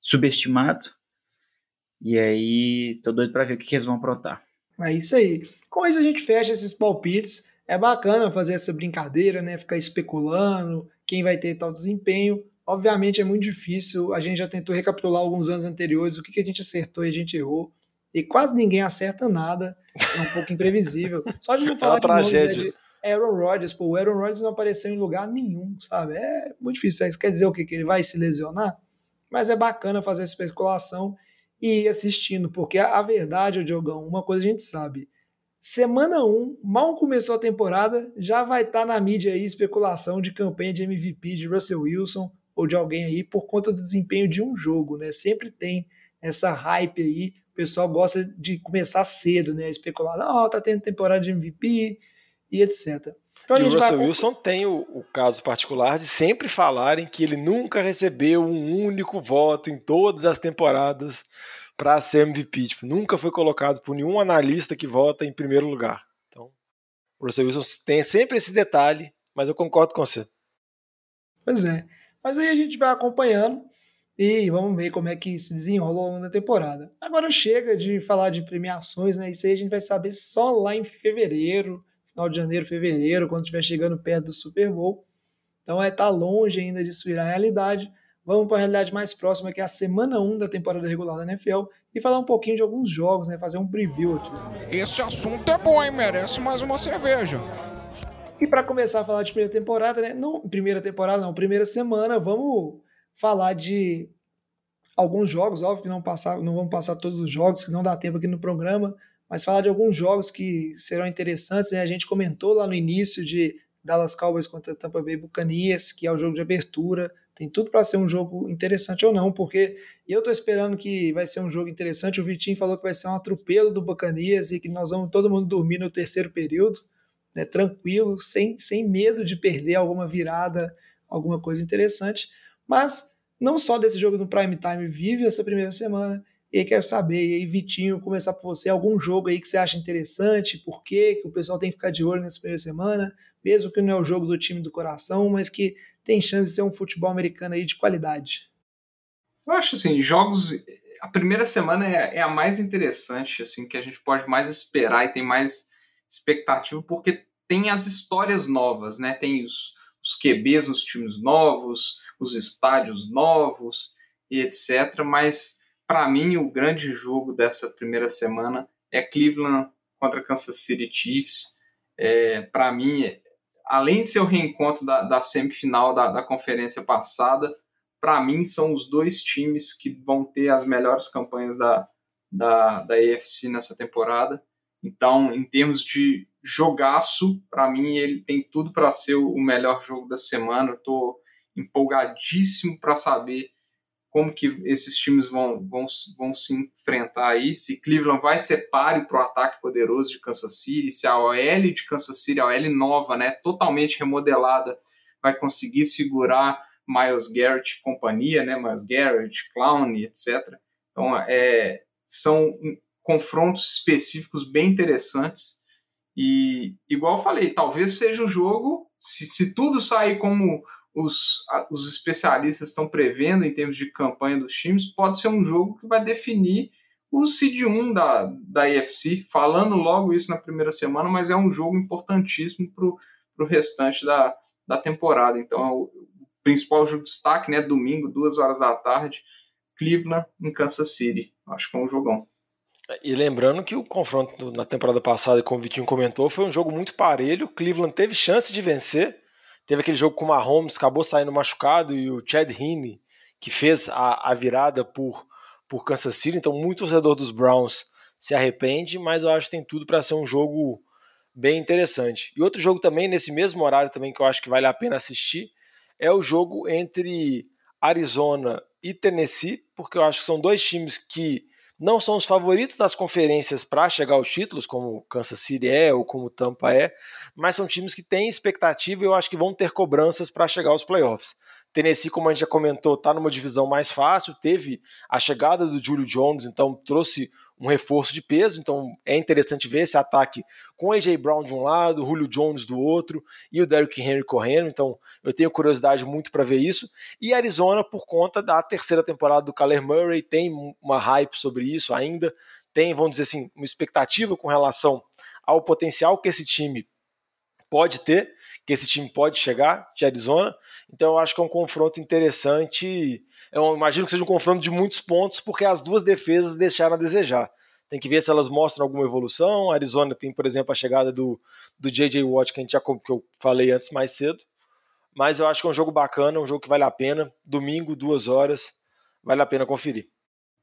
subestimado. E aí, tô doido para ver o que, que eles vão aprontar. É isso aí. Com isso a gente fecha esses palpites. É bacana fazer essa brincadeira, né? Ficar especulando quem vai ter tal desempenho. Obviamente é muito difícil. A gente já tentou recapitular alguns anos anteriores o que, que a gente acertou e a gente errou. E quase ninguém acerta nada. É um pouco imprevisível. Só de não falar é de nomes né, de Aaron Rodgers. Pô, o Aaron Rodgers não apareceu em lugar nenhum, sabe? É muito difícil. Isso quer dizer o quê? Que ele vai se lesionar? Mas é bacana fazer especulação e ir assistindo, porque a, a verdade, o Diogão, uma coisa a gente sabe. Semana 1, mal começou a temporada, já vai estar tá na mídia aí especulação de campanha de MVP de Russell Wilson ou de alguém aí por conta do desempenho de um jogo, né? Sempre tem essa hype aí, o pessoal gosta de começar cedo, né? Especular, ó, oh, tá tendo temporada de MVP e etc. Então, e o Russell vai... Wilson tem o, o, caso particular de sempre falarem que ele nunca recebeu um único voto em todas as temporadas para ser MVP. Tipo, nunca foi colocado por nenhum analista que vota em primeiro lugar. Então, o Russell Wilson tem sempre esse detalhe, mas eu concordo com você. Pois é. Mas aí a gente vai acompanhando e vamos ver como é que se desenrola ao longo da temporada. Agora chega de falar de premiações, né? Isso aí a gente vai saber só lá em fevereiro final de janeiro, fevereiro, quando estiver chegando perto do Super Bowl. Então é tá longe ainda disso virar realidade. Vamos para a realidade mais próxima, que é a semana 1 da temporada regular da NFL, e falar um pouquinho de alguns jogos, né? Fazer um preview aqui. Esse assunto é bom, hein? Merece mais uma cerveja. E para começar a falar de primeira temporada, né? Não primeira temporada, não, primeira semana, vamos falar de alguns jogos, óbvio que não, passar, não vamos passar todos os jogos, que não dá tempo aqui no programa, mas falar de alguns jogos que serão interessantes. Né? A gente comentou lá no início de Dallas Cowboys contra Tampa Bay Buccaneers, que é o jogo de abertura. Tem tudo para ser um jogo interessante ou não, porque eu estou esperando que vai ser um jogo interessante. O Vitinho falou que vai ser um atropelo do Buccaneers e que nós vamos todo mundo dormir no terceiro período, né, tranquilo, sem, sem medo de perder alguma virada, alguma coisa interessante. Mas não só desse jogo no prime time vive essa primeira semana, e aí quero saber, e aí Vitinho, começar por você, algum jogo aí que você acha interessante, por quê, que o pessoal tem que ficar de olho nessa primeira semana, mesmo que não é o jogo do time do coração, mas que tem chance de ser um futebol americano aí de qualidade. Eu acho assim, jogos. A primeira semana é, é a mais interessante, assim, que a gente pode mais esperar e tem mais expectativa, porque tem as histórias novas, né? Tem os, os QBs nos times novos, os estádios novos e etc. Mas para mim, o grande jogo dessa primeira semana é Cleveland contra Kansas City Chiefs. É, para mim, além de ser o reencontro da, da semifinal da, da conferência passada, para mim são os dois times que vão ter as melhores campanhas da, da, da AFC nessa temporada. Então, em termos de jogaço, para mim ele tem tudo para ser o melhor jogo da semana. Estou empolgadíssimo para saber como que esses times vão, vão, vão se enfrentar aí, se Cleveland vai ser páreo para o ataque poderoso de Kansas City, se a OL de Kansas City, a OL nova, né, totalmente remodelada, vai conseguir segurar Miles Garrett e companhia, né, Miles Garrett, Clown, etc. Então, é, são confrontos específicos bem interessantes e, igual eu falei, talvez seja o jogo, se, se tudo sair como os, os especialistas estão prevendo em termos de campanha dos times, pode ser um jogo que vai definir o seed 1 da, da IFC, falando logo isso na primeira semana, mas é um jogo importantíssimo para o restante da, da temporada. Então, é o, o principal jogo de destaque, né, domingo, duas horas da tarde, Cleveland em Kansas City. Acho que é um jogão. E lembrando que o confronto na temporada passada, como o Vitinho comentou, foi um jogo muito parelho. Cleveland teve chance de vencer, Teve aquele jogo com o Mahomes, acabou saindo machucado, e o Chad Heaney, que fez a, a virada por, por Kansas City. Então, muito torcedor dos Browns se arrepende, mas eu acho que tem tudo para ser um jogo bem interessante. E outro jogo também, nesse mesmo horário também, que eu acho que vale a pena assistir, é o jogo entre Arizona e Tennessee, porque eu acho que são dois times que não são os favoritos das conferências para chegar aos títulos, como Kansas City é ou como Tampa é, mas são times que têm expectativa e eu acho que vão ter cobranças para chegar aos playoffs. Tennessee, como a gente já comentou, está numa divisão mais fácil, teve a chegada do Julio Jones, então trouxe um reforço de peso, então é interessante ver esse ataque com AJ Brown de um lado, Julio Jones do outro e o Derrick Henry correndo, então eu tenho curiosidade muito para ver isso. E Arizona, por conta da terceira temporada do Kyler Murray, tem uma hype sobre isso ainda, tem, vamos dizer assim, uma expectativa com relação ao potencial que esse time pode ter, que esse time pode chegar de Arizona. Então eu acho que é um confronto interessante eu imagino que seja um confronto de muitos pontos, porque as duas defesas deixaram a desejar. Tem que ver se elas mostram alguma evolução. A Arizona tem, por exemplo, a chegada do, do J.J. Watt, que, a gente já, que eu falei antes mais cedo. Mas eu acho que é um jogo bacana, um jogo que vale a pena. Domingo, duas horas, vale a pena conferir.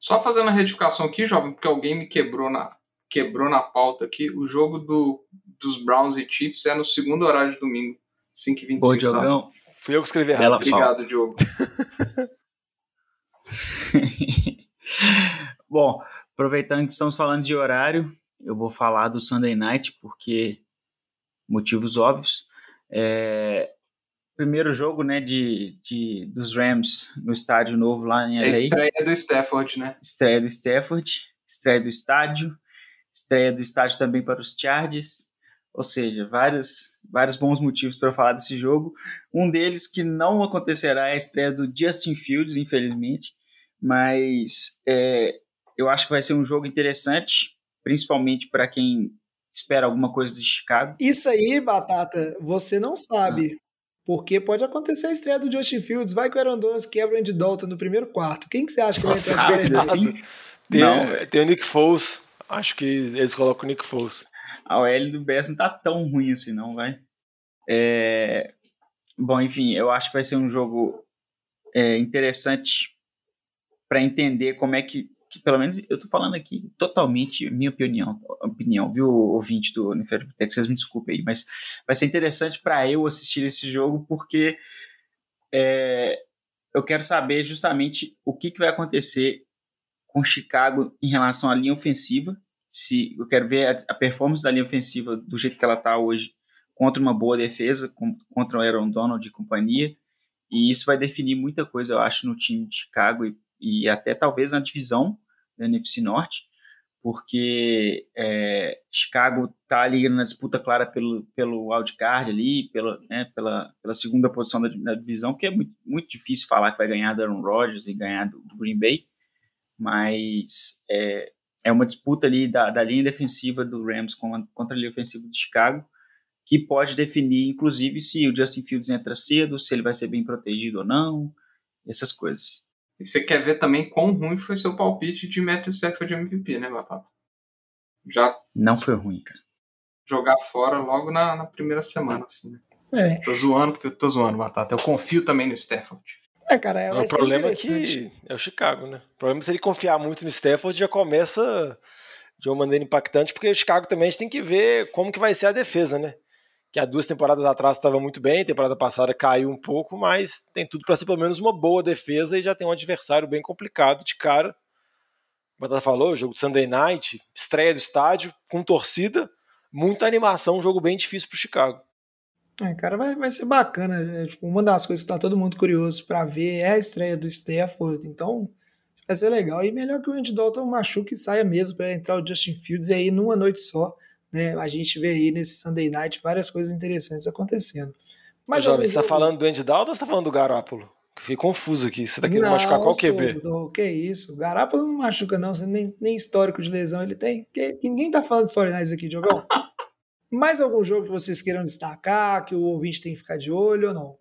Só fazendo a retificação aqui, jovem, porque alguém me quebrou na, quebrou na pauta aqui. O jogo do, dos Browns e Chiefs é no segundo horário de domingo, 5h25. Ô, Diogão. Tá? Fui eu que escrevi errado. Obrigado, Diogo. Bom, aproveitando que estamos falando de horário, eu vou falar do Sunday Night, porque motivos óbvios. É, primeiro jogo né, de, de, dos Rams no estádio novo lá em LA. É estreia do Stafford, né? Estreia do Stafford, estreia do estádio, estreia do estádio também para os Chargers. Ou seja, vários, vários bons motivos para falar desse jogo. Um deles que não acontecerá é a estreia do Justin Fields, infelizmente, mas é, eu acho que vai ser um jogo interessante, principalmente para quem espera alguma coisa de Chicago. Isso aí, Batata, você não sabe. Ah. Porque pode acontecer a estreia do Justin Fields. Vai que o Aaron Donald quebra o Andy Dalton no primeiro quarto. Quem que você acha que vai entrar assim? Tem, não. tem o Nick Foles. Acho que eles colocam o Nick Foles a OL do Bears não tá tão ruim assim, não, vai. É... Bom, enfim, eu acho que vai ser um jogo é, interessante para entender como é que, que, pelo menos eu tô falando aqui totalmente minha opinião, opinião, viu, ouvinte do Unifer Texas, me desculpe aí, mas vai ser interessante para eu assistir esse jogo porque é, eu quero saber justamente o que, que vai acontecer com Chicago em relação à linha ofensiva se eu quero ver a, a performance da linha ofensiva do jeito que ela está hoje contra uma boa defesa, com, contra o Aaron Donald e companhia, e isso vai definir muita coisa, eu acho, no time de Chicago e, e até talvez na divisão da NFC Norte, porque é, Chicago está ali na disputa clara pelo, pelo wildcard ali, pela, né, pela, pela segunda posição da, da, divisão, que é muito, muito difícil falar que vai ganhar do Aaron Rodgers e ganhar do, do Green Bay, mas é, é uma disputa ali da, da linha defensiva do Rams contra a linha ofensiva do Chicago, que pode definir, inclusive, se o Justin Fields entra cedo, se ele vai ser bem protegido ou não, essas coisas. E você quer ver também quão ruim foi seu palpite de Matthew Stafford de MVP, né, Batata? Já não foi ruim, cara. Jogar fora logo na, na primeira semana, assim, né? É. Tô zoando porque eu tô zoando, Batata. Eu confio também no Stafford. É, cara, é, o problema é que é o Chicago, né? O problema é se ele confiar muito no Stafford, já começa de uma maneira impactante, porque o Chicago também a gente tem que ver como que vai ser a defesa, né? Que há duas temporadas atrás estava muito bem, temporada passada caiu um pouco, mas tem tudo para ser pelo menos uma boa defesa e já tem um adversário bem complicado de cara. O Batata falou, jogo de Sunday Night, estreia do estádio, com torcida, muita animação, um jogo bem difícil para o Chicago. É, cara, vai, vai ser bacana. É, tipo, uma das coisas que tá todo mundo curioso para ver é a estreia do Stafford. Então, vai ser legal. E melhor que o Andy Dalton machuque e saia mesmo para entrar o Justin Fields e aí numa noite só, né? A gente vê aí nesse Sunday Night várias coisas interessantes acontecendo. Mas, jovem, você tá falando do Andy Dalton ou você tá falando do Garópolo? Fiquei confuso aqui. Você tá querendo não, machucar qual QB? Do, que isso? O Garópolo não machuca, não. Você nem, nem histórico de lesão ele tem. Que, ninguém tá falando de 49 aqui, Diogão. Mais algum jogo que vocês queiram destacar, que o ouvinte tem que ficar de olho ou não?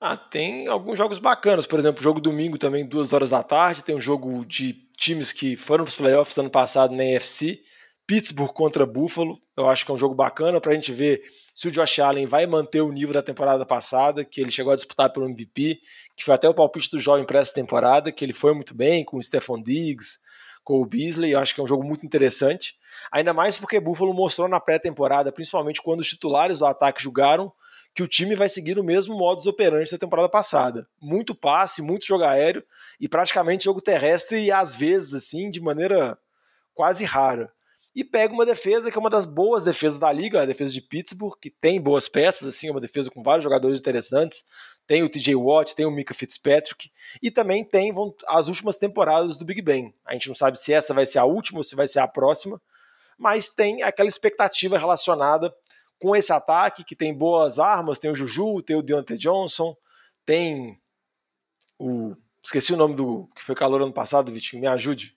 Ah, tem alguns jogos bacanas, por exemplo, jogo domingo também, duas horas da tarde, tem um jogo de times que foram para os playoffs ano passado na AFC, Pittsburgh contra Buffalo, eu acho que é um jogo bacana para a gente ver se o Josh Allen vai manter o nível da temporada passada, que ele chegou a disputar pelo MVP, que foi até o palpite do jovem para essa temporada, que ele foi muito bem com o Stephon Diggs, Cole Beasley. Eu acho que é um jogo muito interessante. Ainda mais porque Buffalo mostrou na pré-temporada, principalmente quando os titulares do ataque jogaram, que o time vai seguir o mesmo modus operandi da temporada passada. Muito passe, muito jogo aéreo e praticamente jogo terrestre e às vezes assim, de maneira quase rara. E pega uma defesa que é uma das boas defesas da liga, a defesa de Pittsburgh, que tem boas peças, assim, é uma defesa com vários jogadores interessantes. Tem o TJ Watt, tem o Mika Fitzpatrick e também tem as últimas temporadas do Big Ben. A gente não sabe se essa vai ser a última ou se vai ser a próxima, mas tem aquela expectativa relacionada com esse ataque, que tem boas armas, tem o Juju, tem o Deontay Johnson, tem o. Esqueci o nome do que foi calor ano passado, Vitinho, me ajude.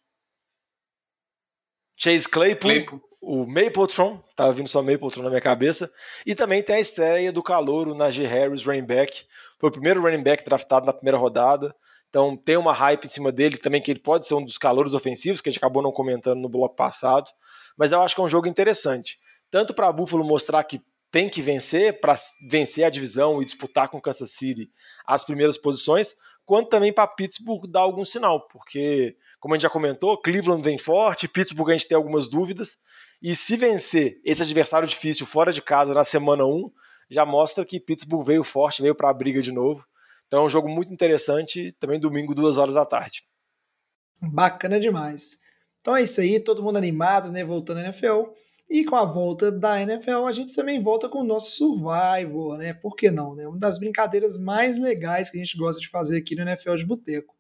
Chase Claypool, Claypool. o Mapletron, tava vindo só Mapletron na minha cabeça, e também tem a estreia do calouro Najee Harris, running back. Foi o primeiro running back draftado na primeira rodada. Então tem uma hype em cima dele também, que ele pode ser um dos calouros ofensivos, que a gente acabou não comentando no bloco passado. Mas eu acho que é um jogo interessante tanto para Buffalo mostrar que tem que vencer para vencer a divisão e disputar com Kansas City as primeiras posições, quanto também para Pittsburgh dar algum sinal, porque, como a gente já comentou, Cleveland vem forte, Pittsburgh a gente tem algumas dúvidas, e se vencer esse adversário difícil fora de casa na semana 1, já mostra que Pittsburgh veio forte, veio para a briga de novo. Então é um jogo muito interessante, também domingo, duas horas da tarde. Bacana demais. Então é isso aí, todo mundo animado, né? Voltando à NFL. E com a volta da NFL, a gente também volta com o nosso Survivor, né? Por que não, né? Uma das brincadeiras mais legais que a gente gosta de fazer aqui no NFL de Boteco.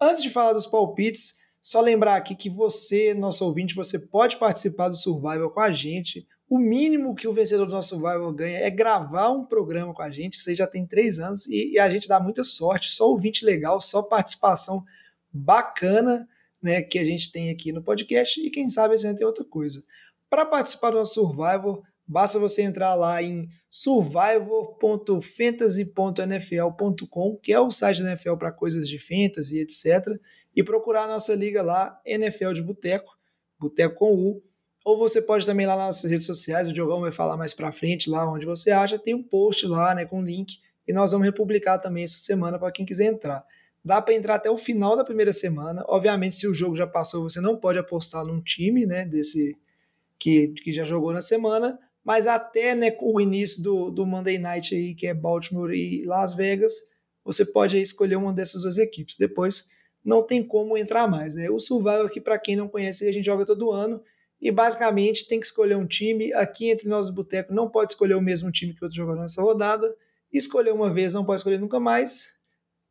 Antes de falar dos palpites, só lembrar aqui que você, nosso ouvinte, você pode participar do Survivor com a gente. O mínimo que o vencedor do nosso Survivor ganha é gravar um programa com a gente. Aí já tem três anos e, e a gente dá muita sorte. Só ouvinte legal, só participação bacana né, que a gente tem aqui no podcast. E quem sabe ano tem outra coisa. Para participar do nosso Survivor, basta você entrar lá em survivor.fantasy.nfl.com, que é o site da NFL para coisas de fantasy, etc., e procurar a nossa liga lá, NFL de Boteco, Boteco com U. Ou você pode também lá nas redes sociais, o Diogão vai falar mais para frente, lá onde você acha, tem um post lá né, com link, e nós vamos republicar também essa semana para quem quiser entrar. Dá para entrar até o final da primeira semana. Obviamente, se o jogo já passou, você não pode apostar num time né, desse, que, que já jogou na semana, mas até né, o início do, do Monday Night aí, que é Baltimore e Las Vegas, você pode escolher uma dessas duas equipes. Depois não tem como entrar mais. Né? O Survival aqui, para quem não conhece, a gente joga todo ano e basicamente tem que escolher um time. Aqui entre nós do Boteco não pode escolher o mesmo time que o outro jogador nessa rodada. Escolher uma vez, não pode escolher nunca mais.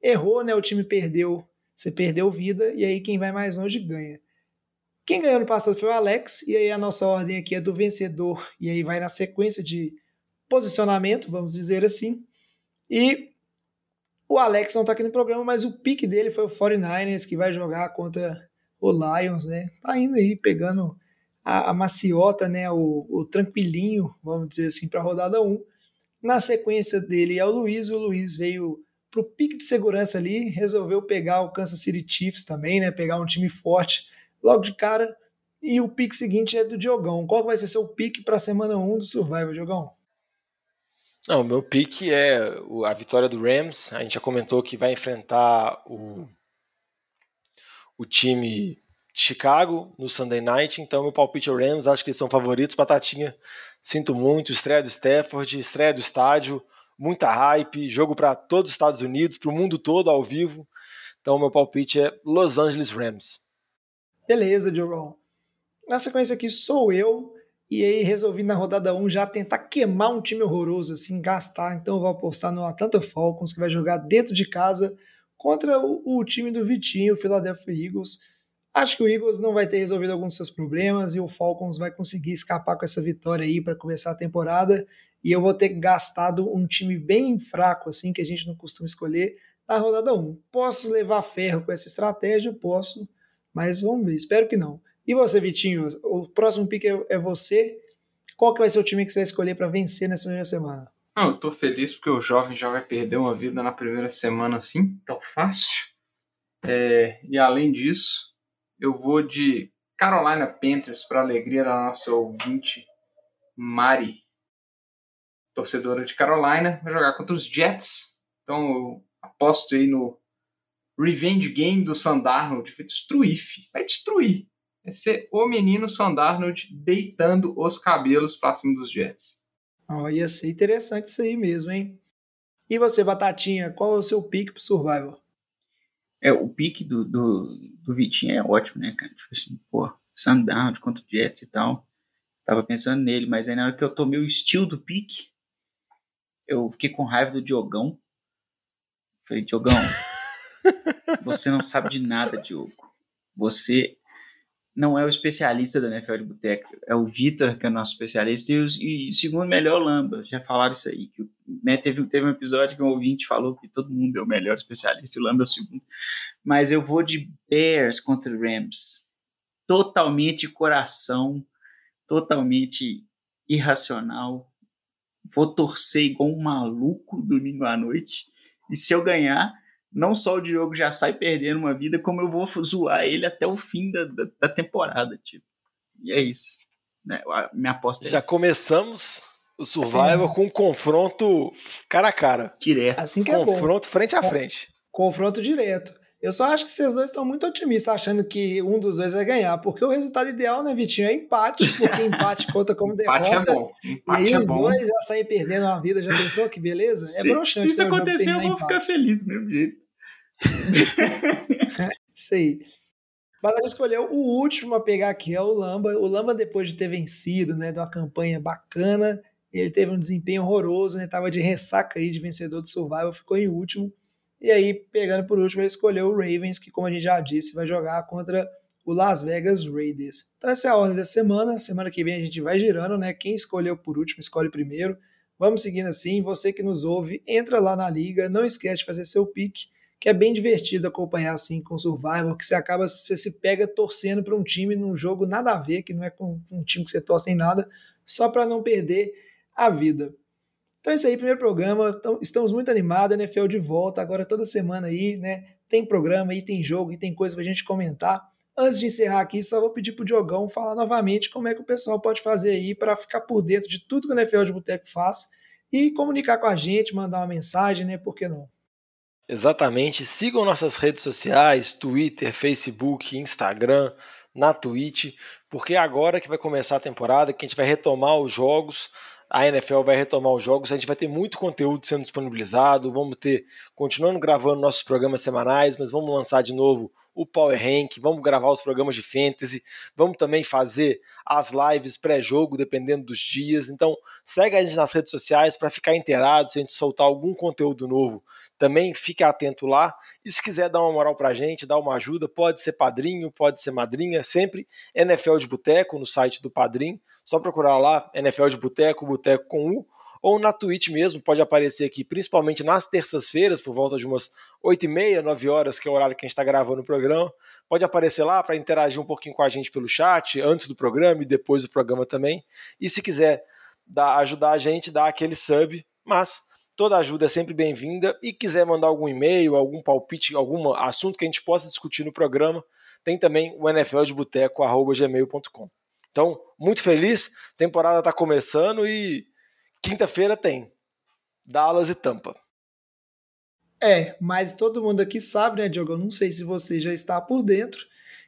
Errou, né? O time perdeu, você perdeu vida, e aí quem vai mais longe ganha. Quem ganhou no passado foi o Alex, e aí a nossa ordem aqui é do vencedor, e aí vai na sequência de posicionamento, vamos dizer assim. E o Alex não está aqui no programa, mas o pique dele foi o 49ers, que vai jogar contra o Lions, né? Tá indo aí, pegando a, a maciota, né? O, o tranquilinho, vamos dizer assim, para a rodada 1. Na sequência dele é o Luiz, o Luiz veio pro pique de segurança ali, resolveu pegar o Kansas City Chiefs também, né? Pegar um time forte logo de cara. E o pique seguinte é do Diogão. Qual vai ser seu pique para a semana 1 do Survival, Diogão? Não, o meu pique é a vitória do Rams. A gente já comentou que vai enfrentar o, o time Chicago no Sunday Night. Então, meu palpite é o Rams. Acho que eles são favoritos. Batatinha, sinto muito. Estreia do Stafford, estreia do estádio, muita hype. Jogo para todos os Estados Unidos, para o mundo todo ao vivo. Então, meu palpite é Los Angeles Rams. Beleza, Diogão. Na sequência aqui sou eu, e aí resolvi na rodada 1 já tentar queimar um time horroroso, assim, gastar. Então eu vou apostar no Atlanta Falcons, que vai jogar dentro de casa contra o, o time do Vitinho, o Philadelphia Eagles. Acho que o Eagles não vai ter resolvido alguns dos seus problemas e o Falcons vai conseguir escapar com essa vitória aí para começar a temporada. E eu vou ter gastado um time bem fraco, assim, que a gente não costuma escolher, na rodada 1. Posso levar ferro com essa estratégia? Posso mas vamos ver, espero que não. E você, Vitinho? O próximo pick é, é você. Qual que vai ser o time que você vai escolher para vencer nessa primeira semana? Não, eu tô feliz porque o jovem já vai perder uma vida na primeira semana assim, tão fácil. É, e além disso, eu vou de Carolina Panthers para alegria da nossa ouvinte Mari, torcedora de Carolina, vai jogar contra os Jets. Então eu aposto aí no Revenge Game do Sandarnold vai destruir, vai destruir. vai ser o menino Sandarnold deitando os cabelos para cima dos Jets. Ó, ia ser interessante isso aí mesmo, hein? E você, Batatinha, qual é o seu pique pro Survival? É, o pique do, do, do Vitinho é ótimo, né, cara? Tipo assim, pô, Sundown contra o Jets e tal. Tava pensando nele, mas aí na hora que eu tomei o estilo do pique, eu fiquei com raiva do Diogão. Falei, Diogão, você não sabe de nada, Diogo. Você não é o especialista da NFL de Boteco, é o Vitor que é o nosso especialista, e o, e segundo melhor é o Lamba. Já falaram isso aí. Que, né, teve, teve um episódio que um ouvinte falou que todo mundo é o melhor especialista e o Lamba é o segundo. Mas eu vou de Bears contra Rams. Totalmente coração, totalmente irracional. Vou torcer igual um maluco domingo à noite. E se eu ganhar, não só o Diogo já sai perdendo uma vida, como eu vou zoar ele até o fim da, da, da temporada, tipo. E é isso. Né? A minha aposta é Já essa. começamos o Survival Sim. com um confronto cara a cara. Direto. Assim que é bom. confronto frente a frente. Confronto direto. Eu só acho que vocês dois estão muito otimistas, achando que um dos dois vai ganhar, porque o resultado ideal, né, Vitinho, é empate, porque empate conta como derrota. Empate é bom. E Empate aí é os bom. dois já saem perdendo uma vida, já pensou que beleza? É se, broxante. se isso né, acontecer, eu vou empate. ficar feliz do mesmo jeito. Isso aí. Mas ela escolheu o último a pegar, que é o Lamba. O Lamba, depois de ter vencido, né, de uma campanha bacana, ele teve um desempenho horroroso, né, tava de ressaca aí de vencedor do Survival, ficou em último. E aí, pegando por último, ele escolheu o Ravens, que, como a gente já disse, vai jogar contra o Las Vegas Raiders. Então, essa é a ordem da semana. Semana que vem a gente vai girando, né? Quem escolheu por último, escolhe primeiro. Vamos seguindo assim. Você que nos ouve, entra lá na liga. Não esquece de fazer seu pique que é bem divertido acompanhar assim com o Survivor, que você acaba, você se pega torcendo para um time num jogo nada a ver, que não é com um time que você torce em nada, só para não perder a vida. Então é isso aí, primeiro programa, então, estamos muito animados, NFL de volta, agora toda semana aí, né, tem programa aí, tem jogo e tem coisa pra gente comentar. Antes de encerrar aqui, só vou pedir pro Diogão falar novamente como é que o pessoal pode fazer aí para ficar por dentro de tudo que o NFL de Boteco faz e comunicar com a gente, mandar uma mensagem, né, por que não? Exatamente. Sigam nossas redes sociais, Twitter, Facebook, Instagram, na Twitch, porque é agora que vai começar a temporada, que a gente vai retomar os jogos, a NFL vai retomar os jogos, a gente vai ter muito conteúdo sendo disponibilizado, vamos ter, continuando gravando nossos programas semanais, mas vamos lançar de novo o Power Rank, vamos gravar os programas de Fantasy, vamos também fazer as lives pré-jogo, dependendo dos dias. Então, segue a gente nas redes sociais para ficar inteirado, se a gente soltar algum conteúdo novo, também fique atento lá. E se quiser dar uma moral pra gente, dar uma ajuda, pode ser padrinho, pode ser madrinha, sempre NFL de Boteco no site do Padrim. Só procurar lá, NFL de Boteco, Boteco com U, ou na Twitch mesmo, pode aparecer aqui, principalmente nas terças-feiras, por volta de umas 8h30, 9 horas, que é o horário que a gente está gravando o programa. Pode aparecer lá para interagir um pouquinho com a gente pelo chat, antes do programa e depois do programa também. E se quiser dar, ajudar a gente, dá aquele sub, mas toda ajuda é sempre bem-vinda. E quiser mandar algum e-mail, algum palpite, algum assunto que a gente possa discutir no programa, tem também o NFL de Boteco@gmail.com. Então, muito feliz, temporada está começando e quinta-feira tem Dallas e Tampa. É, mas todo mundo aqui sabe, né, Diogo? Eu não sei se você já está por dentro,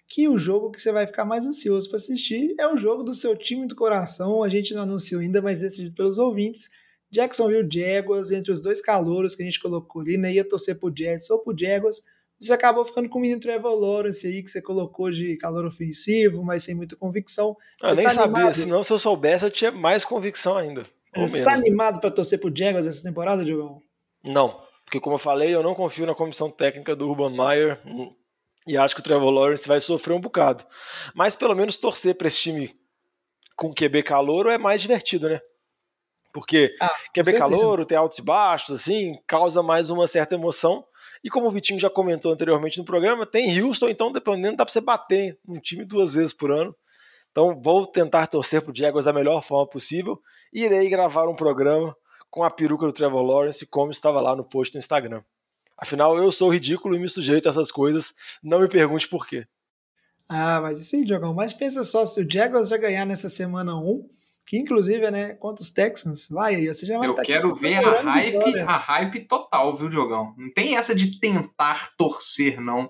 que o jogo que você vai ficar mais ansioso para assistir é o jogo do seu time do coração. A gente não anunciou ainda, mas decidido pelos ouvintes. Jacksonville Jaguars, entre os dois calouros que a gente colocou ali, né? Ia torcer pro Jets ou pro Jaguars. Você acabou ficando com o menino Trevor Lawrence aí, que você colocou de calor ofensivo, mas sem muita convicção. Eu Você nem tá sabia, animado? senão se eu soubesse eu tinha mais convicção ainda. Você menos. tá animado para torcer pro Jaguars essa temporada, Diogão? Não, porque como eu falei, eu não confio na comissão técnica do Urban Meyer hum, e acho que o Trevor Lawrence vai sofrer um bocado. Mas pelo menos torcer para esse time com QB calouro é mais divertido, né? Porque Ah, QB calouro, tem altos e baixos, assim, causa mais uma certa emoção. E como o Vitinho já comentou anteriormente no programa, tem Houston, então dependendo dá para você bater um time duas vezes por ano. Então vou tentar torcer pro Jaguars da melhor forma possível e irei gravar um programa com a peruca do Trevor Lawrence, como estava lá no post no Instagram. Afinal, eu sou ridículo e me sujeito a essas coisas, não me pergunte por quê. Ah, mas isso aí, Diogão. Mas pensa só, se o Jaguars já ganhar nessa semana 1, que inclusive é né, contra os Texans, vai aí, você já vai Eu tá quero ver a hype, a hype total, viu, Diogão? Não tem essa de tentar torcer, não.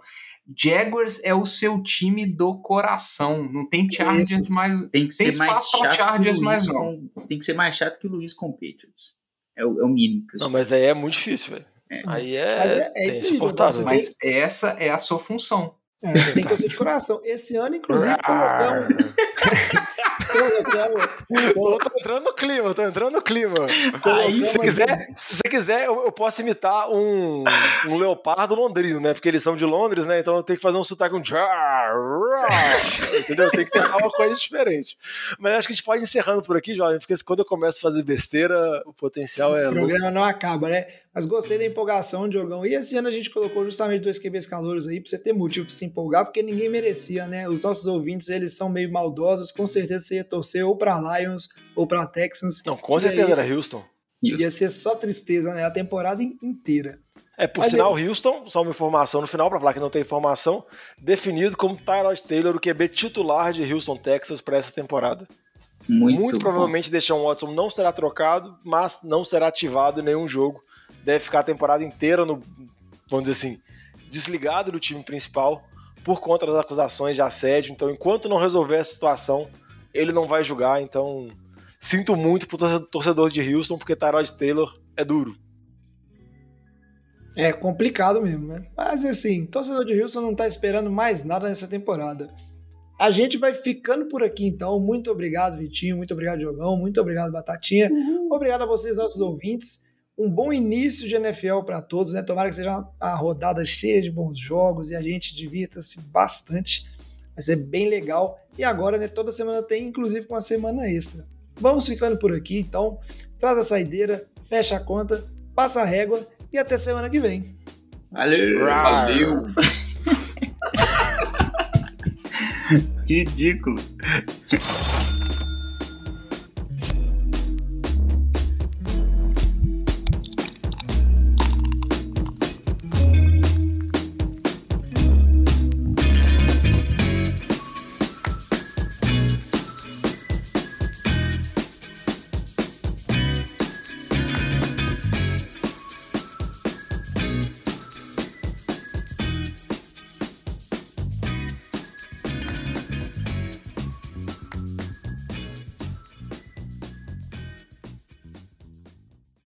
Jaguars é o seu time do coração. Não tem Chargers Isso. mais. Tem que Tem ser mais espaço pra chato Chargers, mas não. Tem que ser mais chato que o Luiz com o Patriots. É o, é o mínimo. Não, mas aí é muito difícil, velho. É. Aí é, Mas é- é insuportável. Mas essa é a sua função. É, você tem que torcer de coração. Esse ano, inclusive, colocamos. Eu tô entrando no clima, tô entrando no clima. Aí se, quiser, se você quiser, eu, eu posso imitar um, um leopardo londrino, né? Porque eles são de Londres, né? Então eu tenho que fazer um sotaque, um entendeu? Tem que tentar uma coisa diferente. Mas acho que a gente pode ir encerrando por aqui, jovem, porque quando eu começo a fazer besteira, o potencial é O louco. programa não acaba, né? Mas gostei da empolgação, Diogão. E esse ano a gente colocou justamente dois QBs calouros aí pra você ter motivo pra se empolgar, porque ninguém merecia, né? Os nossos ouvintes, eles são meio maldosos. Com certeza você ia torcer ou pra Lions ou pra Texans. Não, com certeza aí? era Houston. Ia ser só tristeza, né? A temporada in- inteira. É, por Mas sinal, Houston, só uma informação no final, pra falar que não tem informação, definido como Tyrod Taylor, o QB titular de Houston, Texas, para essa temporada. Muito, Muito, provavelmente Deshaun Watson não será trocado, mas não será ativado em nenhum jogo. Deve ficar a temporada inteira no, vamos dizer assim, desligado do time principal por conta das acusações de assédio. Então, enquanto não resolver essa situação, ele não vai jogar. Então, sinto muito pro torce- torcedor de Houston, porque Tyrod Taylor é duro. É complicado mesmo, né? Mas assim, torcedor de Houston não tá esperando mais nada nessa temporada. A gente vai ficando por aqui então. Muito obrigado, Vitinho. Muito obrigado, Diogão. Muito obrigado, Batatinha. Obrigado a vocês, nossos ouvintes. Um bom início de NFL para todos, né? Tomara que seja uma rodada cheia de bons jogos e a gente divirta-se bastante. Vai ser bem legal. E agora, né? Toda semana tem, inclusive com uma semana extra. Vamos ficando por aqui, então. Traz a saideira, fecha a conta, passa a régua e até semana que vem. Valeu! Valeu! Ridículo.